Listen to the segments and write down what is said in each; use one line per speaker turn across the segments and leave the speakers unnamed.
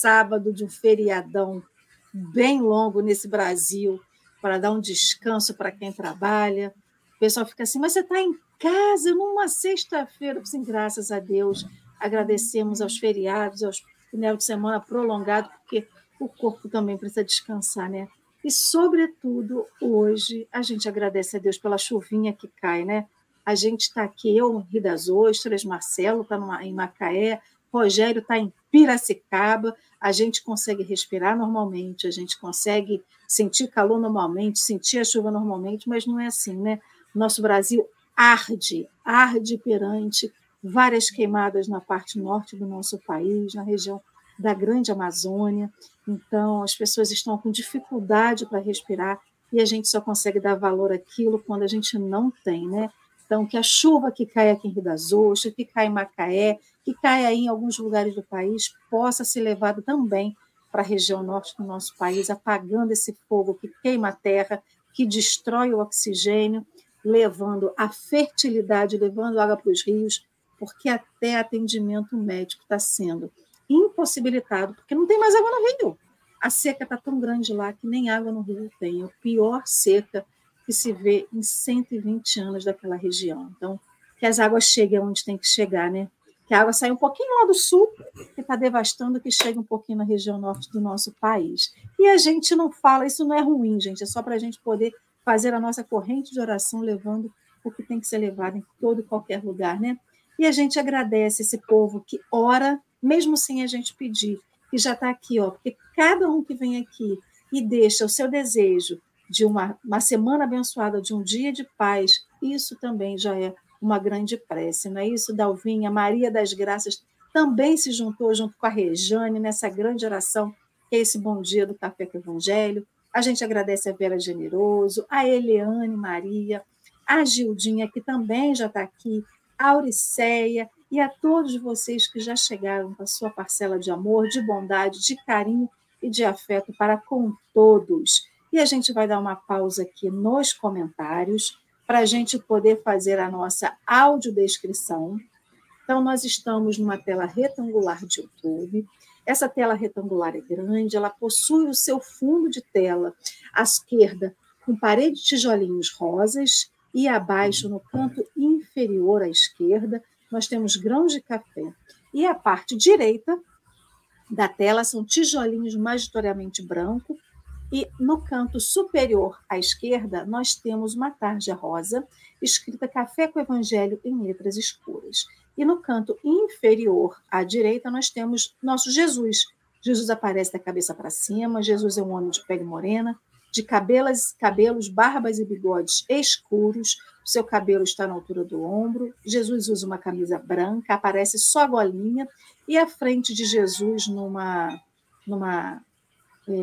sábado de um feriadão bem longo nesse Brasil, para dar um descanso para quem trabalha. O pessoal fica assim, mas você está em casa numa sexta-feira? Sim, graças a Deus. Agradecemos aos feriados, aos final de semana prolongado, porque o corpo também precisa descansar, né? E, sobretudo, hoje, a gente agradece a Deus pela chuvinha que cai, né? A gente está aqui, eu Rio das Ostras, Marcelo está em Macaé, Rogério está em Piracicaba, a gente consegue respirar normalmente, a gente consegue sentir calor normalmente, sentir a chuva normalmente, mas não é assim, né? Nosso Brasil arde, arde perante várias queimadas na parte norte do nosso país, na região da Grande Amazônia. Então, as pessoas estão com dificuldade para respirar e a gente só consegue dar valor àquilo quando a gente não tem, né? Então, que a chuva que cai aqui em Rio das Ostras, que cai em Macaé, que cai aí em alguns lugares do país, possa ser levado também para a região norte do nosso país, apagando esse fogo que queima a terra, que destrói o oxigênio, levando a fertilidade, levando água para os rios, porque até atendimento médico está sendo impossibilitado, porque não tem mais água no rio. A seca está tão grande lá que nem água no rio tem. É a pior seca que se vê em 120 anos daquela região. Então, que as águas cheguem onde tem que chegar, né? Que a água saia um pouquinho lá do sul, que está devastando, que chegue um pouquinho na região norte do nosso país. E a gente não fala, isso não é ruim, gente, é só para a gente poder fazer a nossa corrente de oração, levando o que tem que ser levado em todo e qualquer lugar, né? E a gente agradece esse povo que ora, mesmo sem a gente pedir, que já está aqui, ó, porque cada um que vem aqui e deixa o seu desejo, de uma, uma semana abençoada, de um dia de paz, isso também já é uma grande prece, não é isso, Dalvinha? Maria das Graças também se juntou junto com a Rejane nessa grande oração, que é esse bom dia do Café com o Evangelho. A gente agradece a Vera Generoso, a Eliane Maria, a Gildinha, que também já está aqui, a Auriceia e a todos vocês que já chegaram com a sua parcela de amor, de bondade, de carinho e de afeto para com todos. E a gente vai dar uma pausa aqui nos comentários para a gente poder fazer a nossa audiodescrição. Então, nós estamos numa tela retangular de YouTube. Essa tela retangular é grande, ela possui o seu fundo de tela à esquerda com parede de tijolinhos rosas e abaixo, no canto inferior à esquerda, nós temos grãos de café. E a parte direita da tela são tijolinhos majoritariamente branco e no canto superior à esquerda, nós temos uma tarja rosa, escrita Café com Evangelho em letras escuras. E no canto inferior à direita, nós temos nosso Jesus. Jesus aparece da cabeça para cima, Jesus é um homem de pele morena, de cabelos, cabelos, barbas e bigodes escuros, seu cabelo está na altura do ombro, Jesus usa uma camisa branca, aparece só a golinha, e a frente de Jesus numa, numa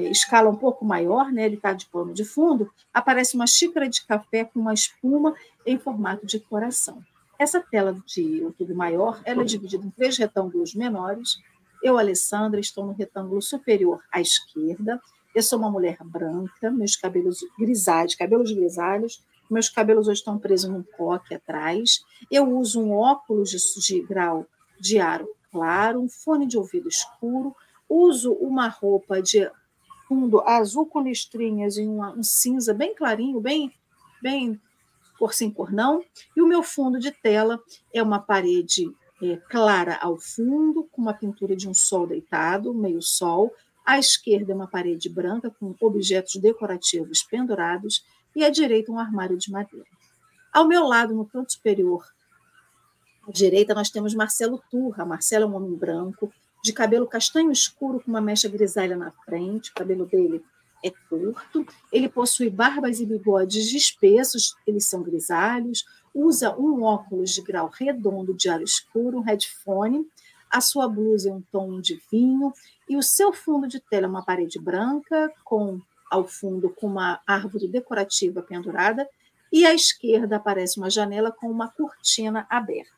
escala um pouco maior, né, ele está de pano de fundo, aparece uma xícara de café com uma espuma em formato de coração. Essa tela de YouTube maior, ela é dividida em três retângulos menores. Eu, Alessandra, estou no retângulo superior à esquerda. Eu sou uma mulher branca, meus cabelos grisalhos, cabelos grisalhos, meus cabelos hoje estão presos num coque atrás. Eu uso um óculos de, de grau de aro claro, um fone de ouvido escuro, uso uma roupa de fundo azul com listrinhas e um cinza bem clarinho, bem, bem cor sem cor não. E o meu fundo de tela é uma parede é, clara ao fundo, com uma pintura de um sol deitado, meio sol. À esquerda é uma parede branca com objetos decorativos pendurados e à direita um armário de madeira. Ao meu lado, no canto superior à direita, nós temos Marcelo Turra. Marcelo é um homem branco, de cabelo castanho escuro com uma mecha grisalha na frente, o cabelo dele é curto, ele possui barbas e bigodes espessos, eles são grisalhos, usa um óculos de grau redondo de ar escuro, um headphone, a sua blusa é um tom de vinho e o seu fundo de tela é uma parede branca com ao fundo com uma árvore decorativa pendurada e à esquerda aparece uma janela com uma cortina aberta.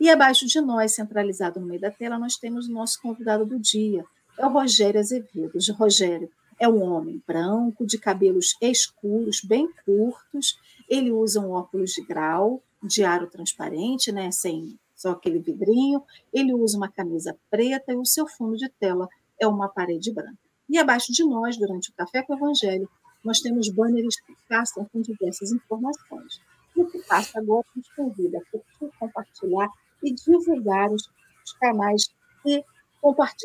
E abaixo de nós, centralizado no meio da tela, nós temos o nosso convidado do dia, é o Rogério Azevedo. O Rogério é um homem branco, de cabelos escuros, bem curtos. Ele usa um óculos de grau, de aro transparente, né, sem, só aquele vidrinho. Ele usa uma camisa preta e o seu fundo de tela é uma parede branca. E abaixo de nós, durante o Café com o Evangelho, nós temos banners que passam com diversas informações. E o que passa agora nos convida a compartilhar e divulgar os, canais que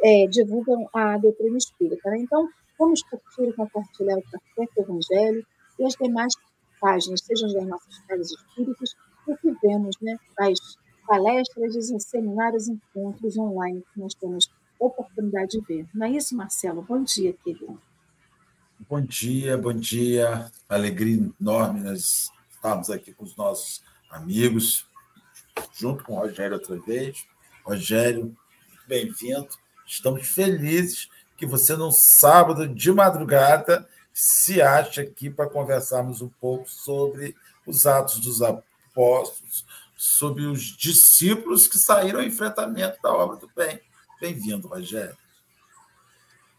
é, divulgam a doutrina espírita. Né? Então, vamos curtir e compartilhar o Café o Evangelho e as demais páginas, sejam das nossas casas espíritas, o que vemos, né, as palestras, os seminários, encontros online que nós temos oportunidade de ver. Não é isso, Marcelo? Bom dia, querido.
Bom dia, bom dia. Alegria enorme nós estamos aqui com os nossos amigos, junto com o Rogério outra vez. Rogério, bem-vindo. Estamos felizes que você, no sábado de madrugada, se acha aqui para conversarmos um pouco sobre os Atos dos Apóstolos, sobre os discípulos que saíram ao enfrentamento da obra do bem. Bem-vindo, Rogério.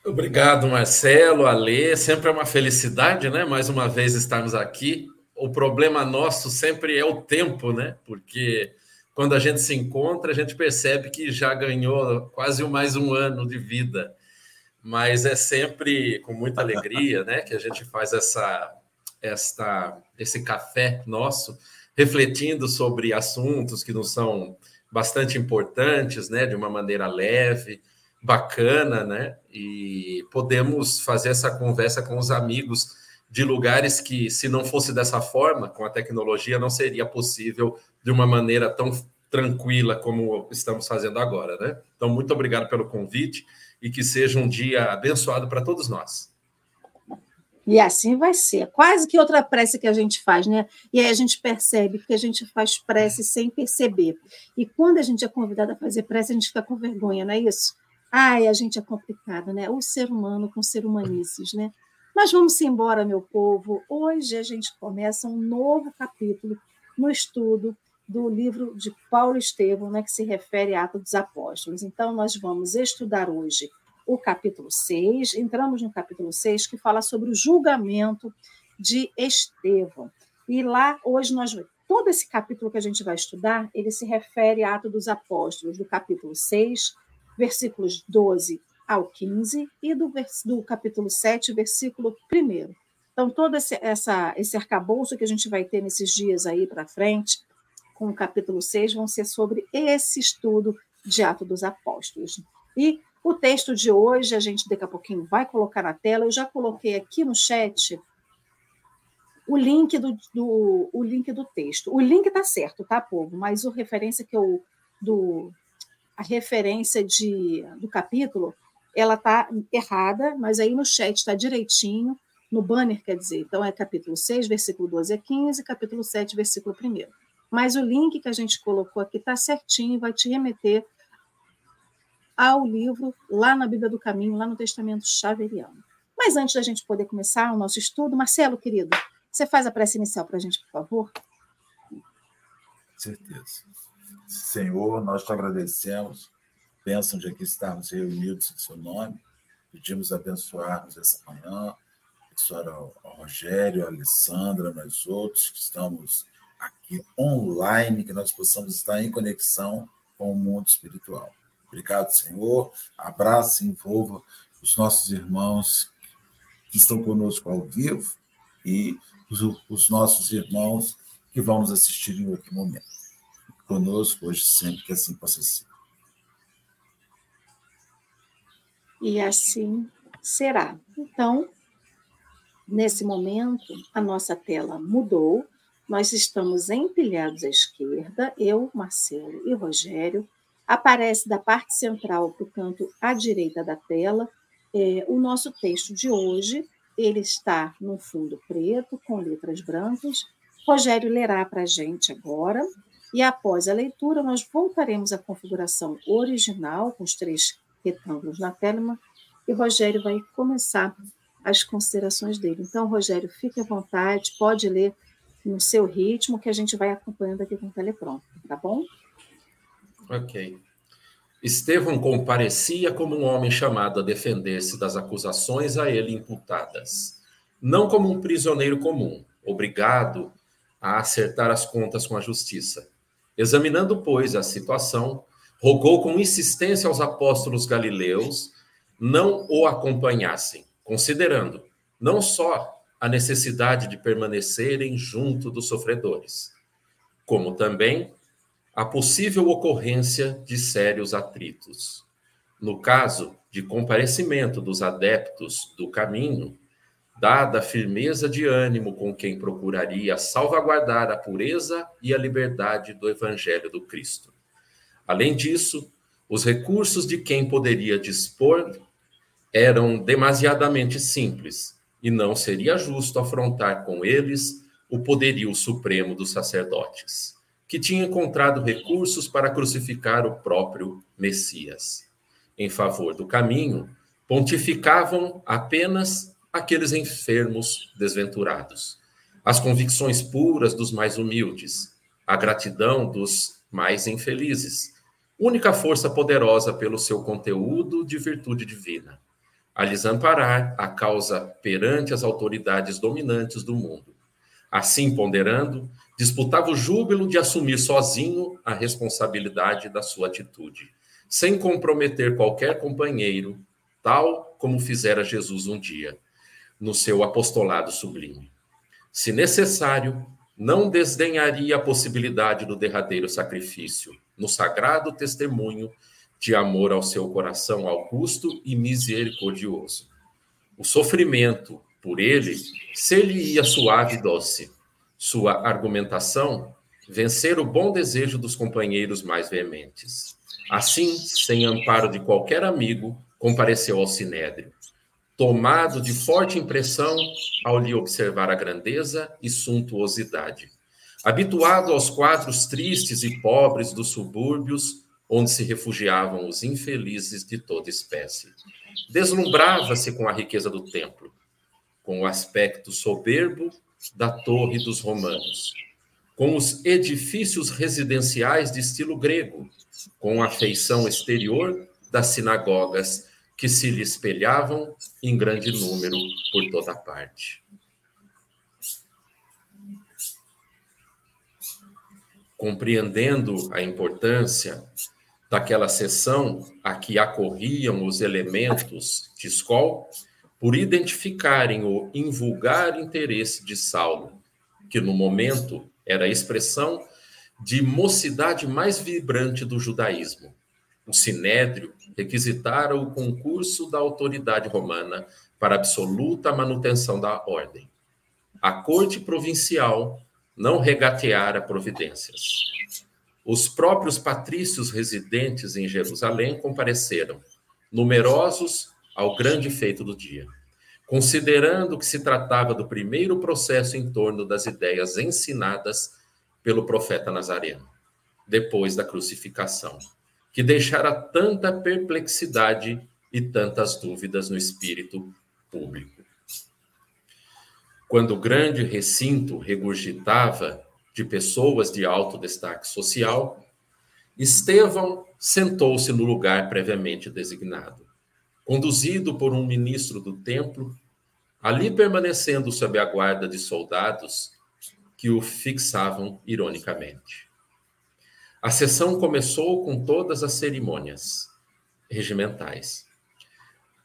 Obrigado, Marcelo, Alê. Sempre é uma felicidade, né? Mais uma vez estarmos aqui. O problema nosso sempre é o tempo, né? Porque quando a gente se encontra, a gente percebe que já ganhou quase mais um ano de vida. Mas é sempre com muita alegria, né? Que a gente faz essa, esta, esse café nosso, refletindo sobre assuntos que nos são bastante importantes, né? De uma maneira leve bacana, né? E podemos fazer essa conversa com os amigos de lugares que, se não fosse dessa forma, com a tecnologia, não seria possível de uma maneira tão tranquila como estamos fazendo agora, né? Então, muito obrigado pelo convite e que seja um dia abençoado para todos nós.
E assim vai ser. Quase que outra prece que a gente faz, né? E aí a gente percebe que a gente faz prece sem perceber. E quando a gente é convidado a fazer prece, a gente fica com vergonha, não é isso? Ai, a gente é complicado, né? O ser humano com ser humanices, né? Mas vamos embora, meu povo. Hoje a gente começa um novo capítulo no estudo do livro de Paulo Estevão, né, que se refere a Atos dos Apóstolos. Então, nós vamos estudar hoje o capítulo 6, entramos no capítulo 6, que fala sobre o julgamento de Estevão. E lá, hoje, nós todo esse capítulo que a gente vai estudar, ele se refere a Atos dos Apóstolos, do capítulo 6 versículos 12 ao 15, e do, do capítulo 7, versículo 1. Então, todo esse, essa, esse arcabouço que a gente vai ter nesses dias aí para frente, com o capítulo 6, vão ser sobre esse estudo de Atos dos Apóstolos. E o texto de hoje, a gente daqui a pouquinho vai colocar na tela, eu já coloquei aqui no chat o link do, do o link do texto. O link está certo, tá, povo? Mas a referência que eu do a referência de, do capítulo ela está errada, mas aí no chat está direitinho, no banner, quer dizer. Então, é capítulo 6, versículo 12 a 15, capítulo 7, versículo 1. Mas o link que a gente colocou aqui está certinho, vai te remeter ao livro lá na Bíblia do Caminho, lá no Testamento Xaveriano. Mas antes da gente poder começar o nosso estudo, Marcelo, querido, você faz a prece inicial para a gente, por favor?
Certeza. Senhor, nós te agradecemos, bênção de aqui estarmos reunidos em seu nome, pedimos abençoar-nos essa manhã, abençoar ao, Rogério, a Alessandra, nós outros que estamos aqui online, que nós possamos estar em conexão com o mundo espiritual. Obrigado, Senhor. Abraço e envolva os nossos irmãos que estão conosco ao vivo e os, os nossos irmãos que vão nos assistir em outro momento conosco hoje, sempre que assim possa ser.
E assim será. Então, nesse momento, a nossa tela mudou, nós estamos empilhados à esquerda, eu, Marcelo e Rogério. Aparece da parte central para o canto à direita da tela é, o nosso texto de hoje. Ele está no fundo preto, com letras brancas. Rogério lerá para a gente agora e após a leitura, nós voltaremos à configuração original, com os três retângulos na tela, e Rogério vai começar as considerações dele. Então, Rogério, fique à vontade, pode ler no seu ritmo, que a gente vai acompanhando aqui com o teleprompter, tá bom?
Ok. Estevão comparecia como um homem chamado a defender-se das acusações a ele imputadas, não como um prisioneiro comum, obrigado a acertar as contas com a justiça Examinando, pois, a situação, rogou com insistência aos apóstolos galileus não o acompanhassem, considerando não só a necessidade de permanecerem junto dos sofredores, como também a possível ocorrência de sérios atritos. No caso de comparecimento dos adeptos do caminho, dada a firmeza de ânimo com quem procuraria salvaguardar a pureza e a liberdade do Evangelho do Cristo. Além disso, os recursos de quem poderia dispor eram demasiadamente simples, e não seria justo afrontar com eles o poderio supremo dos sacerdotes, que tinha encontrado recursos para crucificar o próprio Messias. Em favor do caminho, pontificavam apenas aqueles enfermos desventurados, as convicções puras dos mais humildes, a gratidão dos mais infelizes, única força poderosa pelo seu conteúdo de virtude divina, a lhes amparar a causa perante as autoridades dominantes do mundo. Assim, ponderando, disputava o júbilo de assumir sozinho a responsabilidade da sua atitude, sem comprometer qualquer companheiro, tal como fizera Jesus um dia no seu apostolado sublime. Se necessário, não desdenharia a possibilidade do derradeiro sacrifício, no sagrado testemunho de amor ao seu coração augusto e misericordioso. O sofrimento por ele ser-lhe-ia suave e doce. Sua argumentação, vencer o bom desejo dos companheiros mais veementes. Assim, sem amparo de qualquer amigo, compareceu ao sinédrio tomado de forte impressão ao lhe observar a grandeza e suntuosidade. Habituado aos quadros tristes e pobres dos subúrbios, onde se refugiavam os infelizes de toda espécie. Deslumbrava-se com a riqueza do templo, com o aspecto soberbo da Torre dos Romanos, com os edifícios residenciais de estilo grego, com a feição exterior das sinagogas que se lhe espelhavam em grande número por toda parte. Compreendendo a importância daquela sessão a que acorriam os elementos de escola, por identificarem o invulgar interesse de Saulo, que no momento era a expressão de mocidade mais vibrante do judaísmo, o sinédrio requisitara o concurso da autoridade romana para absoluta manutenção da ordem. A corte provincial não regateara providências. Os próprios patrícios residentes em Jerusalém compareceram, numerosos ao grande feito do dia, considerando que se tratava do primeiro processo em torno das ideias ensinadas pelo profeta Nazareno, depois da crucificação que deixara tanta perplexidade e tantas dúvidas no espírito público. Quando o grande recinto regurgitava de pessoas de alto destaque social, Estevão sentou-se no lugar previamente designado, conduzido por um ministro do templo, ali permanecendo sob a guarda de soldados que o fixavam ironicamente. A sessão começou com todas as cerimônias regimentais.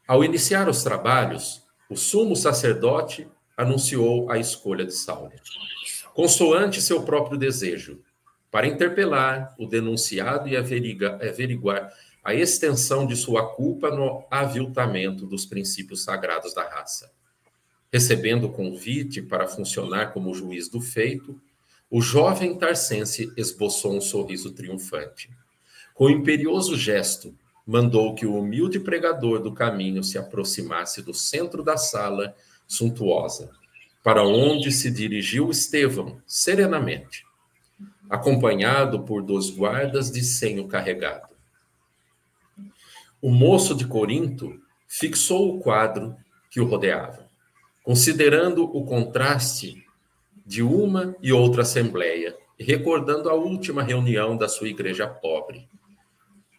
Ao iniciar os trabalhos, o sumo sacerdote anunciou a escolha de Saulo, consoante seu próprio desejo, para interpelar o denunciado e averiguar a extensão de sua culpa no aviltamento dos princípios sagrados da raça. Recebendo o convite para funcionar como juiz do feito, o jovem tarcense esboçou um sorriso triunfante. Com imperioso gesto, mandou que o humilde pregador do caminho se aproximasse do centro da sala suntuosa, para onde se dirigiu Estevão, serenamente, acompanhado por dois guardas de senho carregado. O moço de Corinto fixou o quadro que o rodeava, considerando o contraste de uma e outra assembleia, recordando a última reunião da sua igreja pobre,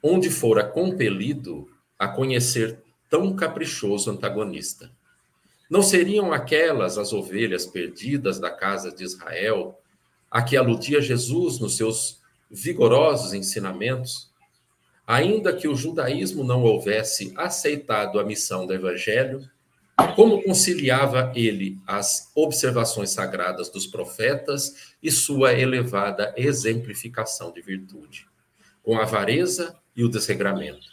onde fora compelido a conhecer tão caprichoso antagonista. Não seriam aquelas as ovelhas perdidas da casa de Israel, a que aludia Jesus nos seus vigorosos ensinamentos, ainda que o judaísmo não houvesse aceitado a missão do evangelho, como conciliava ele as observações sagradas dos profetas e sua elevada exemplificação de virtude, com a avareza e o desregramento?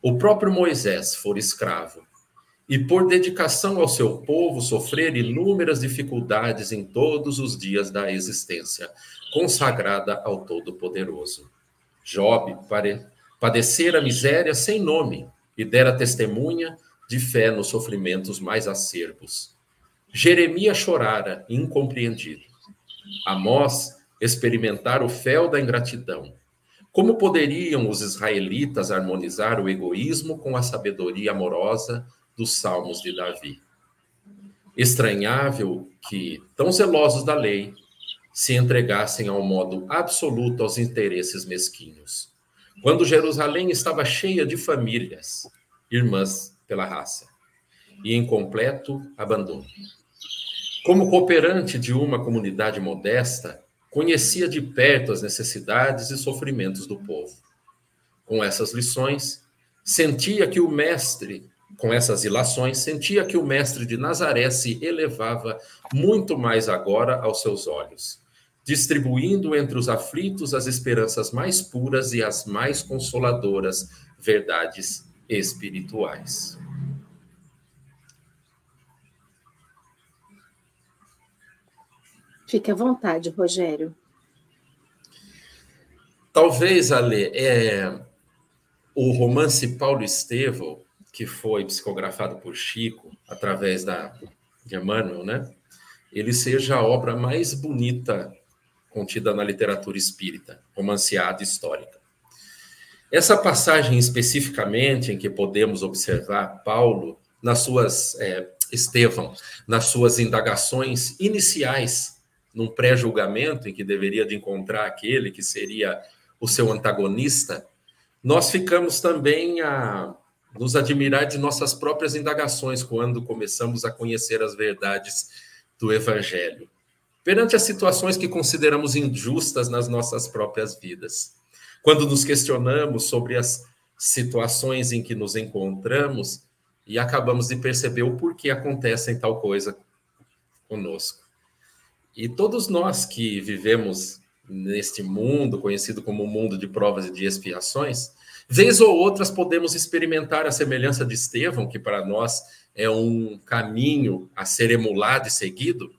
O próprio Moisés fora escravo e, por dedicação ao seu povo, sofrer inúmeras dificuldades em todos os dias da existência, consagrada ao Todo-Poderoso. Job padecera miséria sem nome e dera testemunha de fé nos sofrimentos mais acerbos. Jeremias chorara, incompreendido. Amós experimentara o fel da ingratidão. Como poderiam os israelitas harmonizar o egoísmo com a sabedoria amorosa dos salmos de Davi? Estranhável que, tão zelosos da lei, se entregassem ao modo absoluto aos interesses mesquinhos. Quando Jerusalém estava cheia de famílias, irmãs pela raça, e em completo abandono. Como cooperante de uma comunidade modesta, conhecia de perto as necessidades e sofrimentos do povo. Com essas lições, sentia que o mestre, com essas ilações, sentia que o mestre de Nazaré se elevava muito mais agora aos seus olhos, distribuindo entre os aflitos as esperanças mais puras e as mais consoladoras verdades espirituais.
Fique à vontade, Rogério.
Talvez, Ale, é, o romance Paulo Estevão, que foi psicografado por Chico através da, de Emmanuel, né? Ele seja a obra mais bonita contida na literatura espírita, romanceada histórica. Essa passagem especificamente em que podemos observar Paulo nas suas é, Estevão, nas suas indagações iniciais, num pré-julgamento em que deveria de encontrar aquele que seria o seu antagonista, nós ficamos também a nos admirar de nossas próprias indagações quando começamos a conhecer as verdades do Evangelho, perante as situações que consideramos injustas nas nossas próprias vidas. Quando nos questionamos sobre as situações em que nos encontramos e acabamos de perceber o porquê acontece tal coisa conosco. E todos nós que vivemos neste mundo, conhecido como mundo de provas e de expiações, vez ou outras podemos experimentar a semelhança de Estevão, que para nós é um caminho a ser emulado e seguido,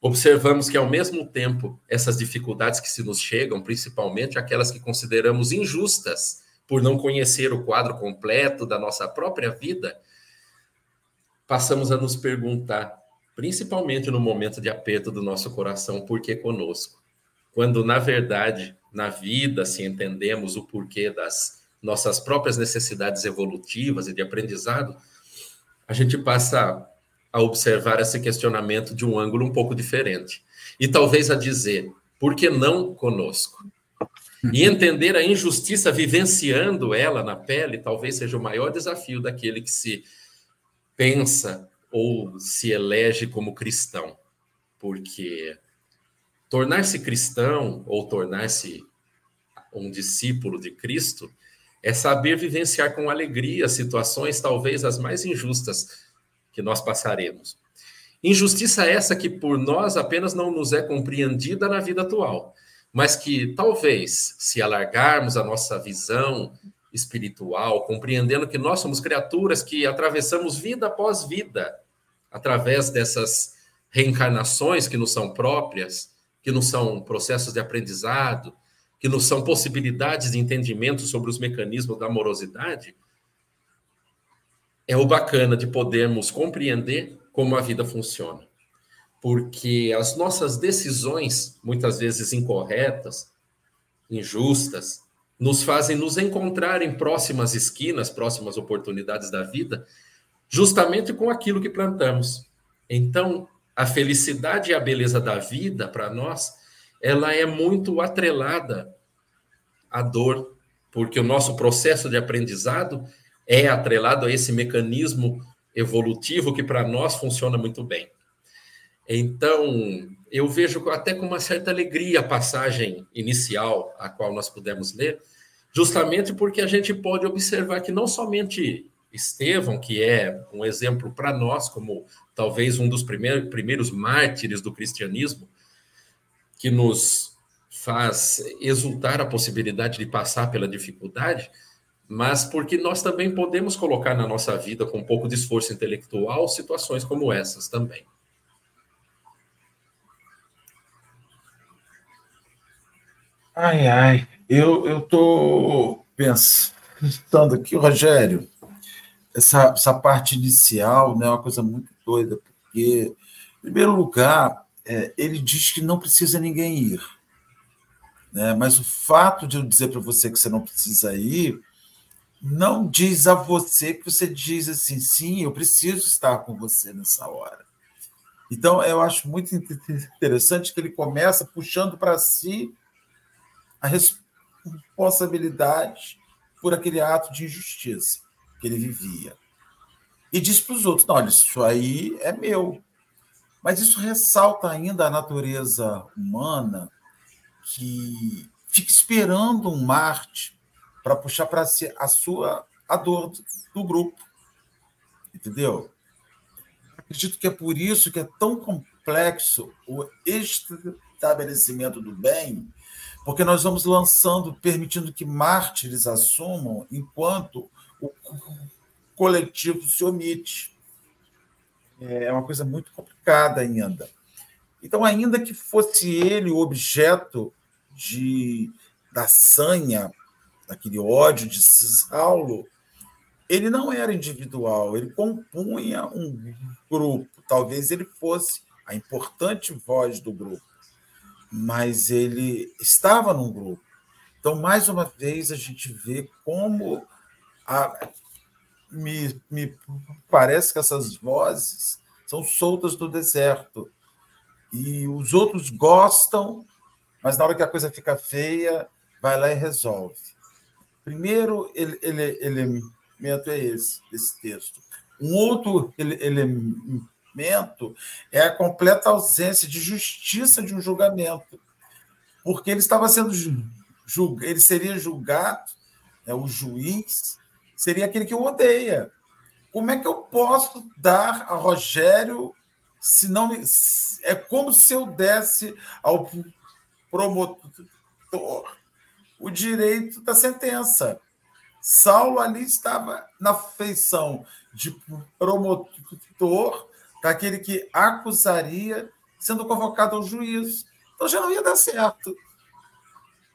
observamos que, ao mesmo tempo, essas dificuldades que se nos chegam, principalmente aquelas que consideramos injustas, por não conhecer o quadro completo da nossa própria vida, passamos a nos perguntar, principalmente no momento de aperto do nosso coração, por que conosco? Quando, na verdade, na vida, se entendemos o porquê das nossas próprias necessidades evolutivas e de aprendizado, a gente passa a observar esse questionamento de um ângulo um pouco diferente. E talvez a dizer, por que não conosco? E entender a injustiça vivenciando ela na pele talvez seja o maior desafio daquele que se pensa ou se elege como cristão. Porque tornar-se cristão ou tornar-se um discípulo de Cristo é saber vivenciar com alegria situações talvez as mais injustas que nós passaremos. Injustiça essa que por nós apenas não nos é compreendida na vida atual, mas que talvez, se alargarmos a nossa visão espiritual, compreendendo que nós somos criaturas que atravessamos vida após vida, através dessas reencarnações que nos são próprias, que nos são processos de aprendizado, que nos são possibilidades de entendimento sobre os mecanismos da amorosidade, é o bacana de podermos compreender como a vida funciona. Porque as nossas decisões, muitas vezes incorretas, injustas, nos fazem nos encontrar em próximas esquinas, próximas oportunidades da vida, justamente com aquilo que plantamos. Então, a felicidade e a beleza da vida, para nós, ela é muito atrelada à dor, porque o nosso processo de aprendizado é atrelado a esse mecanismo evolutivo que para nós funciona muito bem. Então, eu vejo até com uma certa alegria a passagem inicial a qual nós pudemos ler, justamente porque a gente pode observar que não somente Estevão, que é um exemplo para nós, como talvez um dos primeiros, primeiros mártires do cristianismo, que nos faz exultar a possibilidade de passar pela dificuldade, mas porque nós também podemos colocar na nossa vida, com um pouco de esforço intelectual, situações como essas também.
Ai, ai, eu estou pensando aqui, Rogério, essa, essa parte inicial né, é uma coisa muito doida, porque, em primeiro lugar, é, ele diz que não precisa ninguém ir. Né? Mas o fato de eu dizer para você que você não precisa ir, não diz a você que você diz assim, sim, eu preciso estar com você nessa hora. Então, eu acho muito interessante que ele começa puxando para si a responsabilidade por aquele ato de injustiça que ele vivia. E diz para os outros: não, olha, isso aí é meu. Mas isso ressalta ainda a natureza humana que fica esperando um Marte para puxar para si a sua a dor do, do grupo. Entendeu? Acredito que é por isso que é tão complexo o estabelecimento do bem porque nós vamos lançando, permitindo que mártires assumam, enquanto o coletivo se omite. É uma coisa muito complicada ainda. Então, ainda que fosse ele o objeto de, da sanha, daquele ódio de Saulo, ele não era individual, ele compunha um grupo. Talvez ele fosse a importante voz do grupo mas ele estava num grupo. Então, mais uma vez, a gente vê como a, me, me parece que essas vozes são soltas do deserto. E os outros gostam, mas na hora que a coisa fica feia, vai lá e resolve. Primeiro ele, ele, elemento é esse, esse texto. Um outro ele, elemento é a completa ausência de justiça de um julgamento, porque ele estava sendo julgado, ele seria julgado, é o juiz seria aquele que o odeia. Como é que eu posso dar a Rogério se não é como se eu desse ao promotor o direito da sentença. Saulo ali estava na feição de promotor daquele que acusaria sendo convocado ao juízo. Então já não ia dar certo.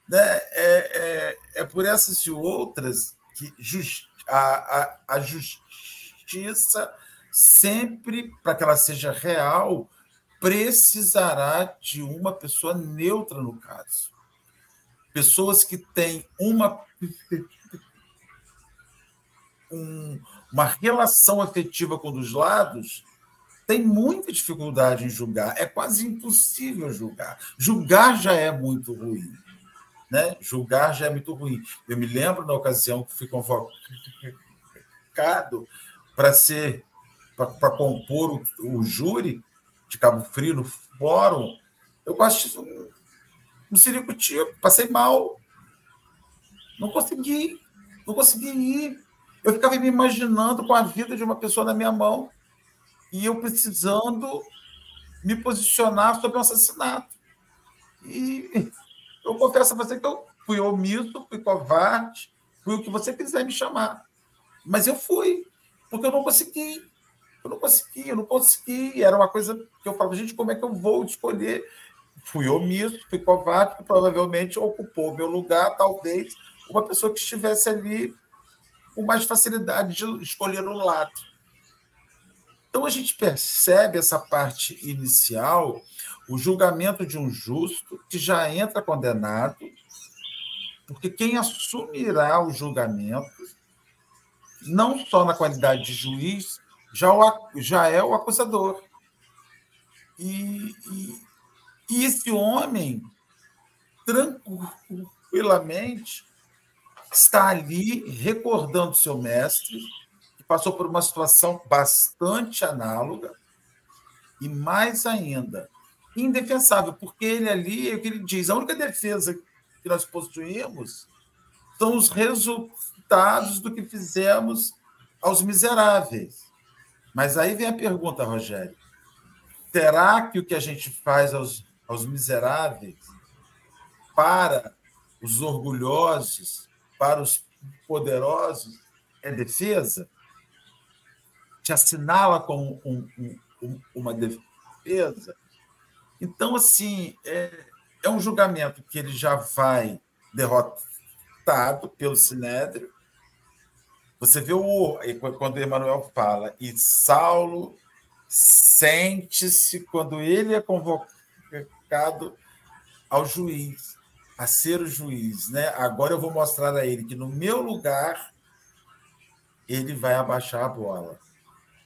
Né? É, é, é por essas e outras que just, a, a, a justiça, sempre, para que ela seja real, precisará de uma pessoa neutra no caso. Pessoas que têm uma, um, uma relação afetiva com um dos lados tem muita dificuldade em julgar, é quase impossível julgar. Julgar já é muito ruim. Né? Julgar já é muito ruim. Eu me lembro na ocasião que fui convocado para ser para compor o, o, júri de Cabo Frio no fórum, eu quase um ciricutico, passei mal. Não consegui, não consegui ir. Eu ficava me imaginando com a vida de uma pessoa na minha mão e eu precisando me posicionar sobre um assassinato. E eu confesso a você que eu fui omisso, fui covarde, fui o que você quiser me chamar. Mas eu fui, porque eu não consegui. Eu não consegui, eu não consegui. Era uma coisa que eu falava, gente, como é que eu vou escolher? Fui omisso, fui covarde, que provavelmente ocupou meu lugar, talvez, uma pessoa que estivesse ali com mais facilidade de escolher um lado. Então a gente percebe essa parte inicial, o julgamento de um justo que já entra condenado, porque quem assumirá o julgamento, não só na qualidade de juiz, já, o, já é o acusador. E, e, e esse homem, tranquilamente, está ali recordando seu mestre, passou por uma situação bastante análoga e mais ainda, indefensável, porque ele ali, é o que ele diz, a única defesa que nós possuímos são os resultados do que fizemos aos miseráveis. Mas aí vem a pergunta, Rogério: será que o que a gente faz aos, aos miseráveis, para os orgulhosos, para os poderosos, é defesa? Te assinala como um, um, uma defesa? Então, assim, é, é um julgamento que ele já vai derrotado pelo Sinédrio. Você vê o quando Emmanuel fala, e Saulo sente-se quando ele é convocado ao juiz, a ser o juiz, né? Agora eu vou mostrar a ele que no meu lugar ele vai abaixar a bola,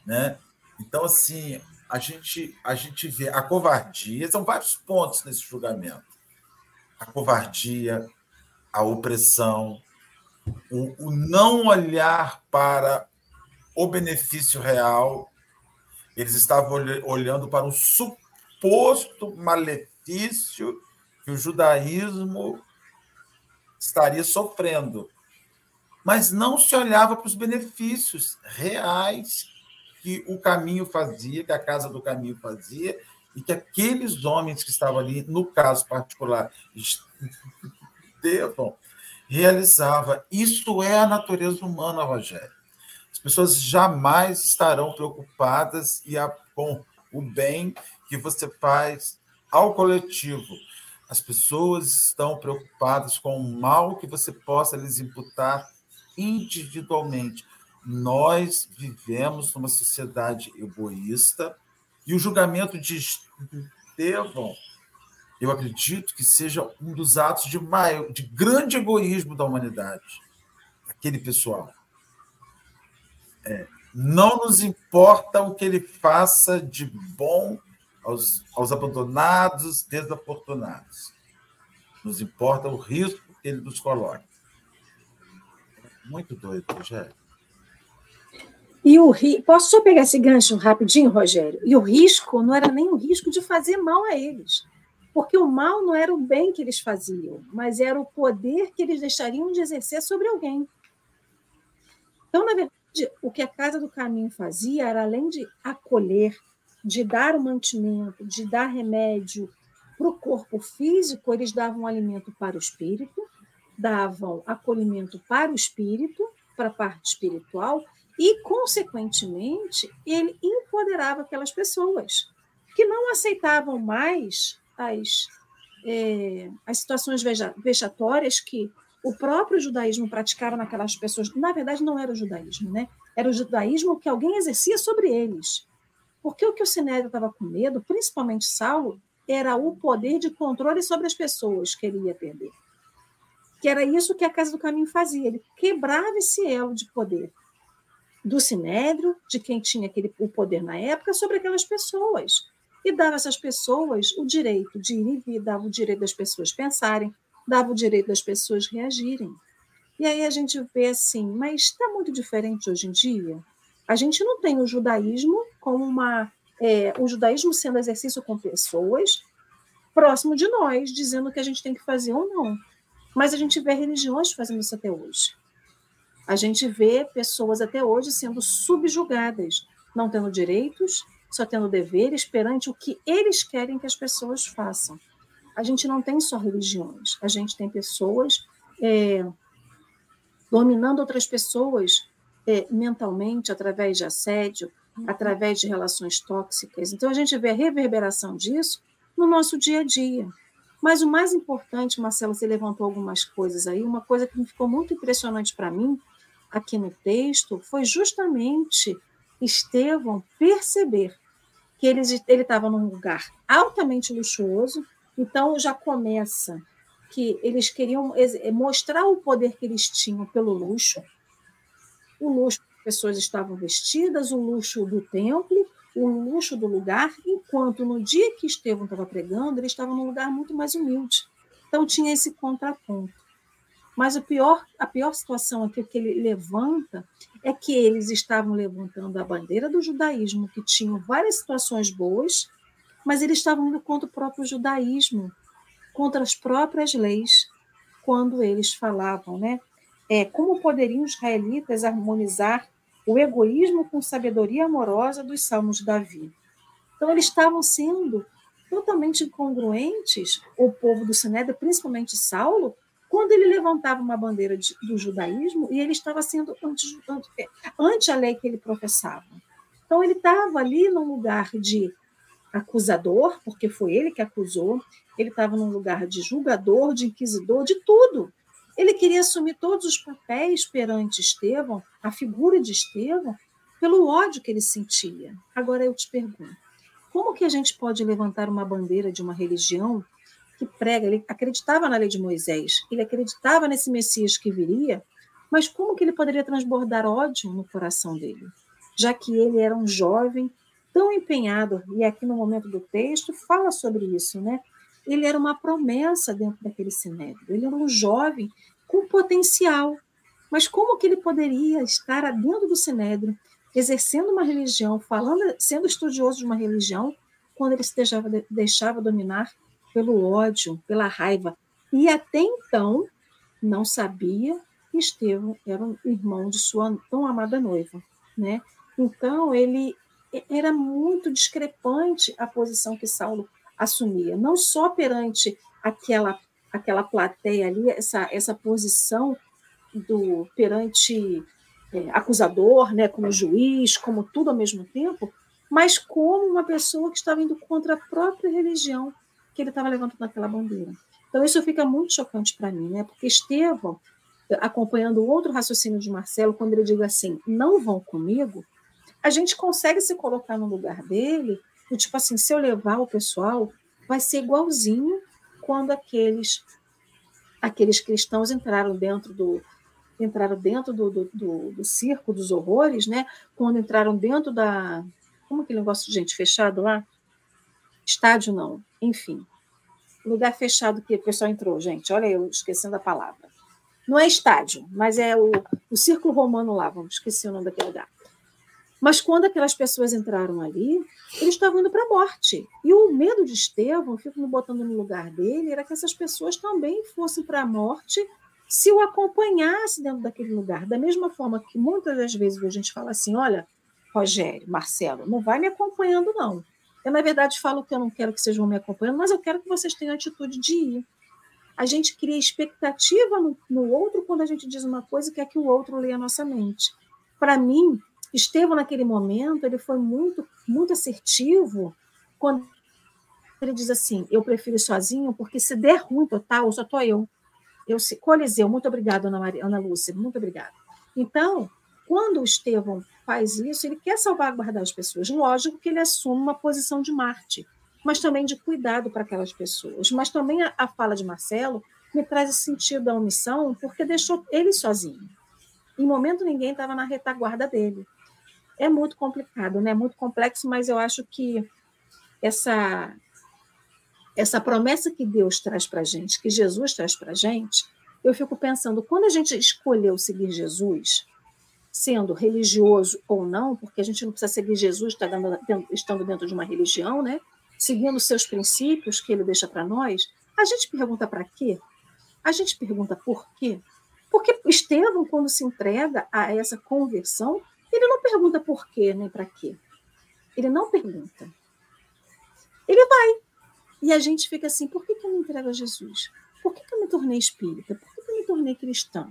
né? Então assim, a gente, a gente vê a covardia, são vários pontos nesse julgamento. A covardia, a opressão, o, o não olhar para o benefício real, eles estavam olhando para um suposto malefício que o judaísmo estaria sofrendo. Mas não se olhava para os benefícios reais que o caminho fazia, que a casa do caminho fazia, e que aqueles homens que estavam ali, no caso particular, Estevão, realizava. Isso é a natureza humana, Rogério. As pessoas jamais estarão preocupadas e a, com o bem que você faz ao coletivo. As pessoas estão preocupadas com o mal que você possa lhes imputar individualmente. Nós vivemos numa sociedade egoísta e o julgamento de Estevão, eu acredito que seja um dos atos de, maior, de grande egoísmo da humanidade, aquele pessoal. É, não nos importa o que ele faça de bom aos, aos abandonados, desafortunados. Nos importa o risco que ele nos coloca. Muito doido, Rogério.
E o ri... Posso só pegar esse gancho rapidinho, Rogério? E o risco não era nem o risco de fazer mal a eles. Porque o mal não era o bem que eles faziam, mas era o poder que eles deixariam de exercer sobre alguém. Então, na verdade, o que a Casa do Caminho fazia era, além de acolher, de dar o mantimento, de dar remédio para o corpo físico, eles davam alimento para o espírito, davam acolhimento para o espírito, para a parte espiritual, e, consequentemente, ele empoderava aquelas pessoas que não aceitavam mais as, é, as situações vexatórias que o próprio judaísmo praticava naquelas pessoas. Na verdade, não era o judaísmo, né? Era o judaísmo que alguém exercia sobre eles. Porque o que o Sinédrio estava com medo, principalmente Saulo, era o poder de controle sobre as pessoas que ele ia perder. Que era isso que a Casa do Caminho fazia. Ele quebrava esse elo de poder do sinédrio, de quem tinha aquele, o poder na época, sobre aquelas pessoas. E dava a essas pessoas o direito de ir e vir, dava o direito das pessoas pensarem, dava o direito das pessoas reagirem. E aí a gente vê assim, mas está muito diferente hoje em dia? A gente não tem o judaísmo como uma. É, o judaísmo sendo exercício com pessoas próximo de nós, dizendo o que a gente tem que fazer ou não. Mas a gente vê religiões fazendo isso até hoje. A gente vê pessoas até hoje sendo subjugadas, não tendo direitos, só tendo deveres perante o que eles querem que as pessoas façam. A gente não tem só religiões, a gente tem pessoas é, dominando outras pessoas é, mentalmente através de assédio, uhum. através de relações tóxicas. Então a gente vê a reverberação disso no nosso dia a dia. Mas o mais importante, Marcelo, você levantou algumas coisas aí, uma coisa que ficou muito impressionante para mim aqui no texto foi justamente Estevão perceber que ele estava num lugar altamente luxuoso, então já começa que eles queriam mostrar o poder que eles tinham pelo luxo, o luxo que as pessoas estavam vestidas, o luxo do templo, o luxo do lugar, enquanto no dia que Estevão estava pregando, ele estava num lugar muito mais humilde. Então tinha esse contraponto. Mas o pior, a pior situação aqui que ele levanta é que eles estavam levantando a bandeira do judaísmo, que tinham várias situações boas, mas eles estavam indo contra o próprio judaísmo, contra as próprias leis, quando eles falavam, né? É, como poderiam os israelitas harmonizar o egoísmo com sabedoria amorosa dos salmos de Davi? Então, eles estavam sendo totalmente incongruentes, o povo do Sinédrio, principalmente Saulo, quando ele levantava uma bandeira de, do judaísmo e ele estava sendo anti, anti, ante a lei que ele professava. Então, ele estava ali num lugar de acusador, porque foi ele que acusou, ele estava num lugar de julgador, de inquisidor, de tudo. Ele queria assumir todos os papéis perante Estevão, a figura de Estevão, pelo ódio que ele sentia. Agora eu te pergunto: como que a gente pode levantar uma bandeira de uma religião que prega? Ele acreditava na lei de Moisés, ele acreditava nesse Messias que viria, mas como que ele poderia transbordar ódio no coração dele? Já que ele era um jovem tão empenhado, e aqui no momento do texto fala sobre isso, né? Ele era uma promessa dentro daquele sinédrio, ele era um jovem com potencial, mas como que ele poderia estar dentro do sinédrio exercendo uma religião, falando, sendo estudioso de uma religião, quando ele se deixava, deixava dominar pelo ódio, pela raiva. E até então não sabia que Estevão era um irmão de sua tão amada noiva. Né? Então, ele era muito discrepante a posição que Saulo assumia, não só perante aquela aquela plateia ali, essa, essa posição do perante é, acusador, né, como juiz, como tudo ao mesmo tempo, mas como uma pessoa que estava indo contra a própria religião que ele estava levantando aquela bandeira. Então isso fica muito chocante para mim, né? Porque Estevão, acompanhando o outro raciocínio de Marcelo, quando ele diz assim, não vão comigo, a gente consegue se colocar no lugar dele, do tipo assim, se eu levar o pessoal, vai ser igualzinho quando aqueles aqueles cristãos entraram dentro do, entraram dentro do, do, do, do circo dos horrores, né? Quando entraram dentro da. Como aquele negócio de gente fechado lá? Estádio não, enfim. Lugar fechado que o pessoal entrou, gente. Olha, eu esquecendo a palavra. Não é estádio, mas é o, o círculo romano lá, vamos esquecer o nome daquele lugar. Mas quando aquelas pessoas entraram ali, eles estavam indo para a morte. E o medo de Estevão, fico me botando no lugar dele, era que essas pessoas também fossem para a morte se o acompanhasse dentro daquele lugar. Da mesma forma que muitas das vezes a gente fala assim: olha, Rogério, Marcelo, não vai me acompanhando, não. Eu, na verdade, falo que eu não quero que vocês vão me acompanhando, mas eu quero que vocês tenham a atitude de ir. A gente cria expectativa no, no outro quando a gente diz uma coisa e quer que o outro leia a nossa mente. Para mim, Estevão, naquele momento, ele foi muito, muito assertivo quando ele diz assim: eu prefiro ir sozinho, porque se der ruim total, só estou eu. Eu, Coliseu, muito obrigada, Ana, Maria, Ana Lúcia, muito obrigada. Então, quando o Estevão faz isso, ele quer salvaguardar as pessoas. Lógico que ele assume uma posição de Marte, mas também de cuidado para aquelas pessoas. Mas também a, a fala de Marcelo me traz esse sentido da omissão, porque deixou ele sozinho. Em momento ninguém estava na retaguarda dele. É muito complicado, né? Muito complexo, mas eu acho que essa essa promessa que Deus traz para a gente, que Jesus traz para a gente, eu fico pensando, quando a gente escolheu seguir Jesus, sendo religioso ou não, porque a gente não precisa seguir Jesus estando dentro de uma religião, né? seguindo seus princípios que ele deixa para nós, a gente pergunta para quê? A gente pergunta por quê? Porque Estevão, quando se entrega a essa conversão, ele não pergunta por quê nem para quê. Ele não pergunta. Ele vai. E a gente fica assim: por que, que eu me entrego a Jesus? Por que, que eu me tornei espírita? Por que, que eu me tornei cristã?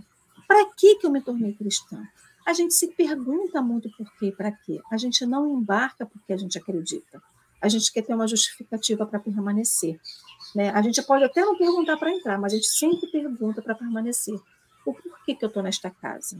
Para que, que eu me tornei cristã? A gente se pergunta muito por quê para quê. A gente não embarca porque a gente acredita. A gente quer ter uma justificativa para permanecer. Né? A gente pode até não perguntar para entrar, mas a gente sempre pergunta para permanecer. O porquê que eu estou nesta casa?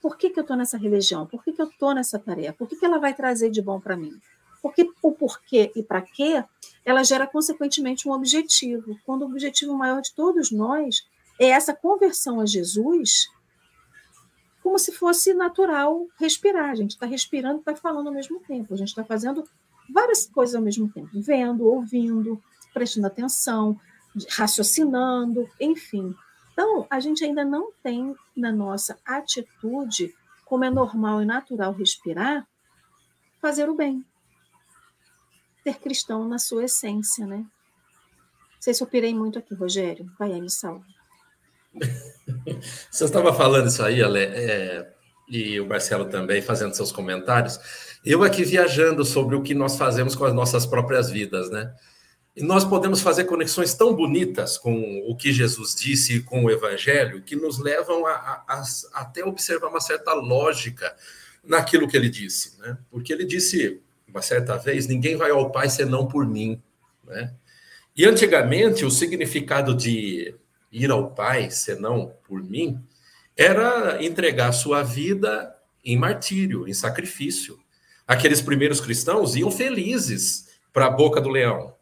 Por que, que eu estou nessa religião? Por que, que eu estou nessa tarefa? Por que, que ela vai trazer de bom para mim? Porque o porquê e para quê, ela gera consequentemente um objetivo. Quando o objetivo maior de todos nós é essa conversão a Jesus, como se fosse natural respirar. A gente está respirando e está falando ao mesmo tempo. A gente está fazendo várias coisas ao mesmo tempo, vendo, ouvindo, prestando atenção, raciocinando, enfim. Então, a gente ainda não tem na nossa atitude como é normal e natural respirar, fazer o bem. Ser cristão na sua essência, né? Não sei se eu pirei muito aqui, Rogério. Vai aí, me salva.
Você estava falando isso aí, Ale, é, e o Marcelo também fazendo seus comentários. Eu aqui viajando sobre o que nós fazemos com as nossas próprias vidas, né? E nós podemos fazer conexões tão bonitas com o que Jesus disse e com o Evangelho que nos levam a, a, a, até observar uma certa lógica naquilo que ele disse, né? Porque ele disse uma certa vez: ninguém vai ao Pai senão por mim, né? E antigamente o significado de ir ao Pai senão por mim era entregar sua vida em martírio, em sacrifício. Aqueles primeiros cristãos iam felizes para a boca do leão,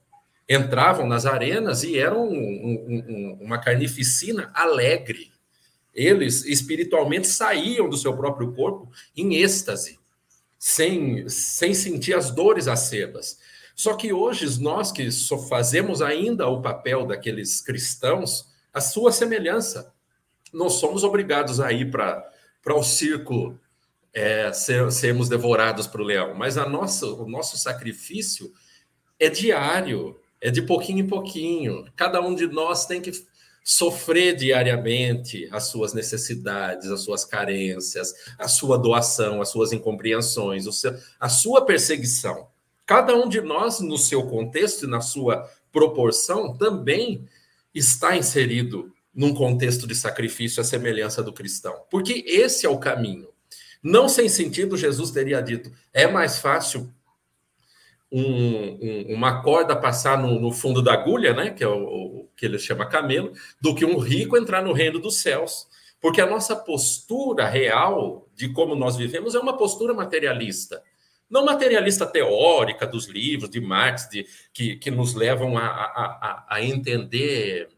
entravam nas arenas e eram um, um, uma carnificina alegre. Eles espiritualmente saíam do seu próprio corpo em êxtase, sem, sem sentir as dores acebas. Só que hoje, nós que fazemos ainda o papel daqueles cristãos, a sua semelhança, não somos obrigados a ir para o circo é, ser, sermos devorados para o leão, mas a nossa, o nosso sacrifício é diário, é de pouquinho em pouquinho. Cada um de nós tem que sofrer diariamente as suas necessidades, as suas carências, a sua doação, as suas incompreensões, seu, a sua perseguição. Cada um de nós, no seu contexto e na sua proporção, também está inserido num contexto de sacrifício à semelhança do cristão. Porque esse é o caminho. Não sem sentido, Jesus teria dito: é mais fácil um, um, uma corda passar no, no, fundo da agulha, né, que é o, o, que ele chama camelo, do que um rico entrar no reino dos céus. Porque a nossa postura real de como nós vivemos é uma postura materialista. Não materialista teórica dos livros de Marx, de, que, que nos levam a, a, a, entender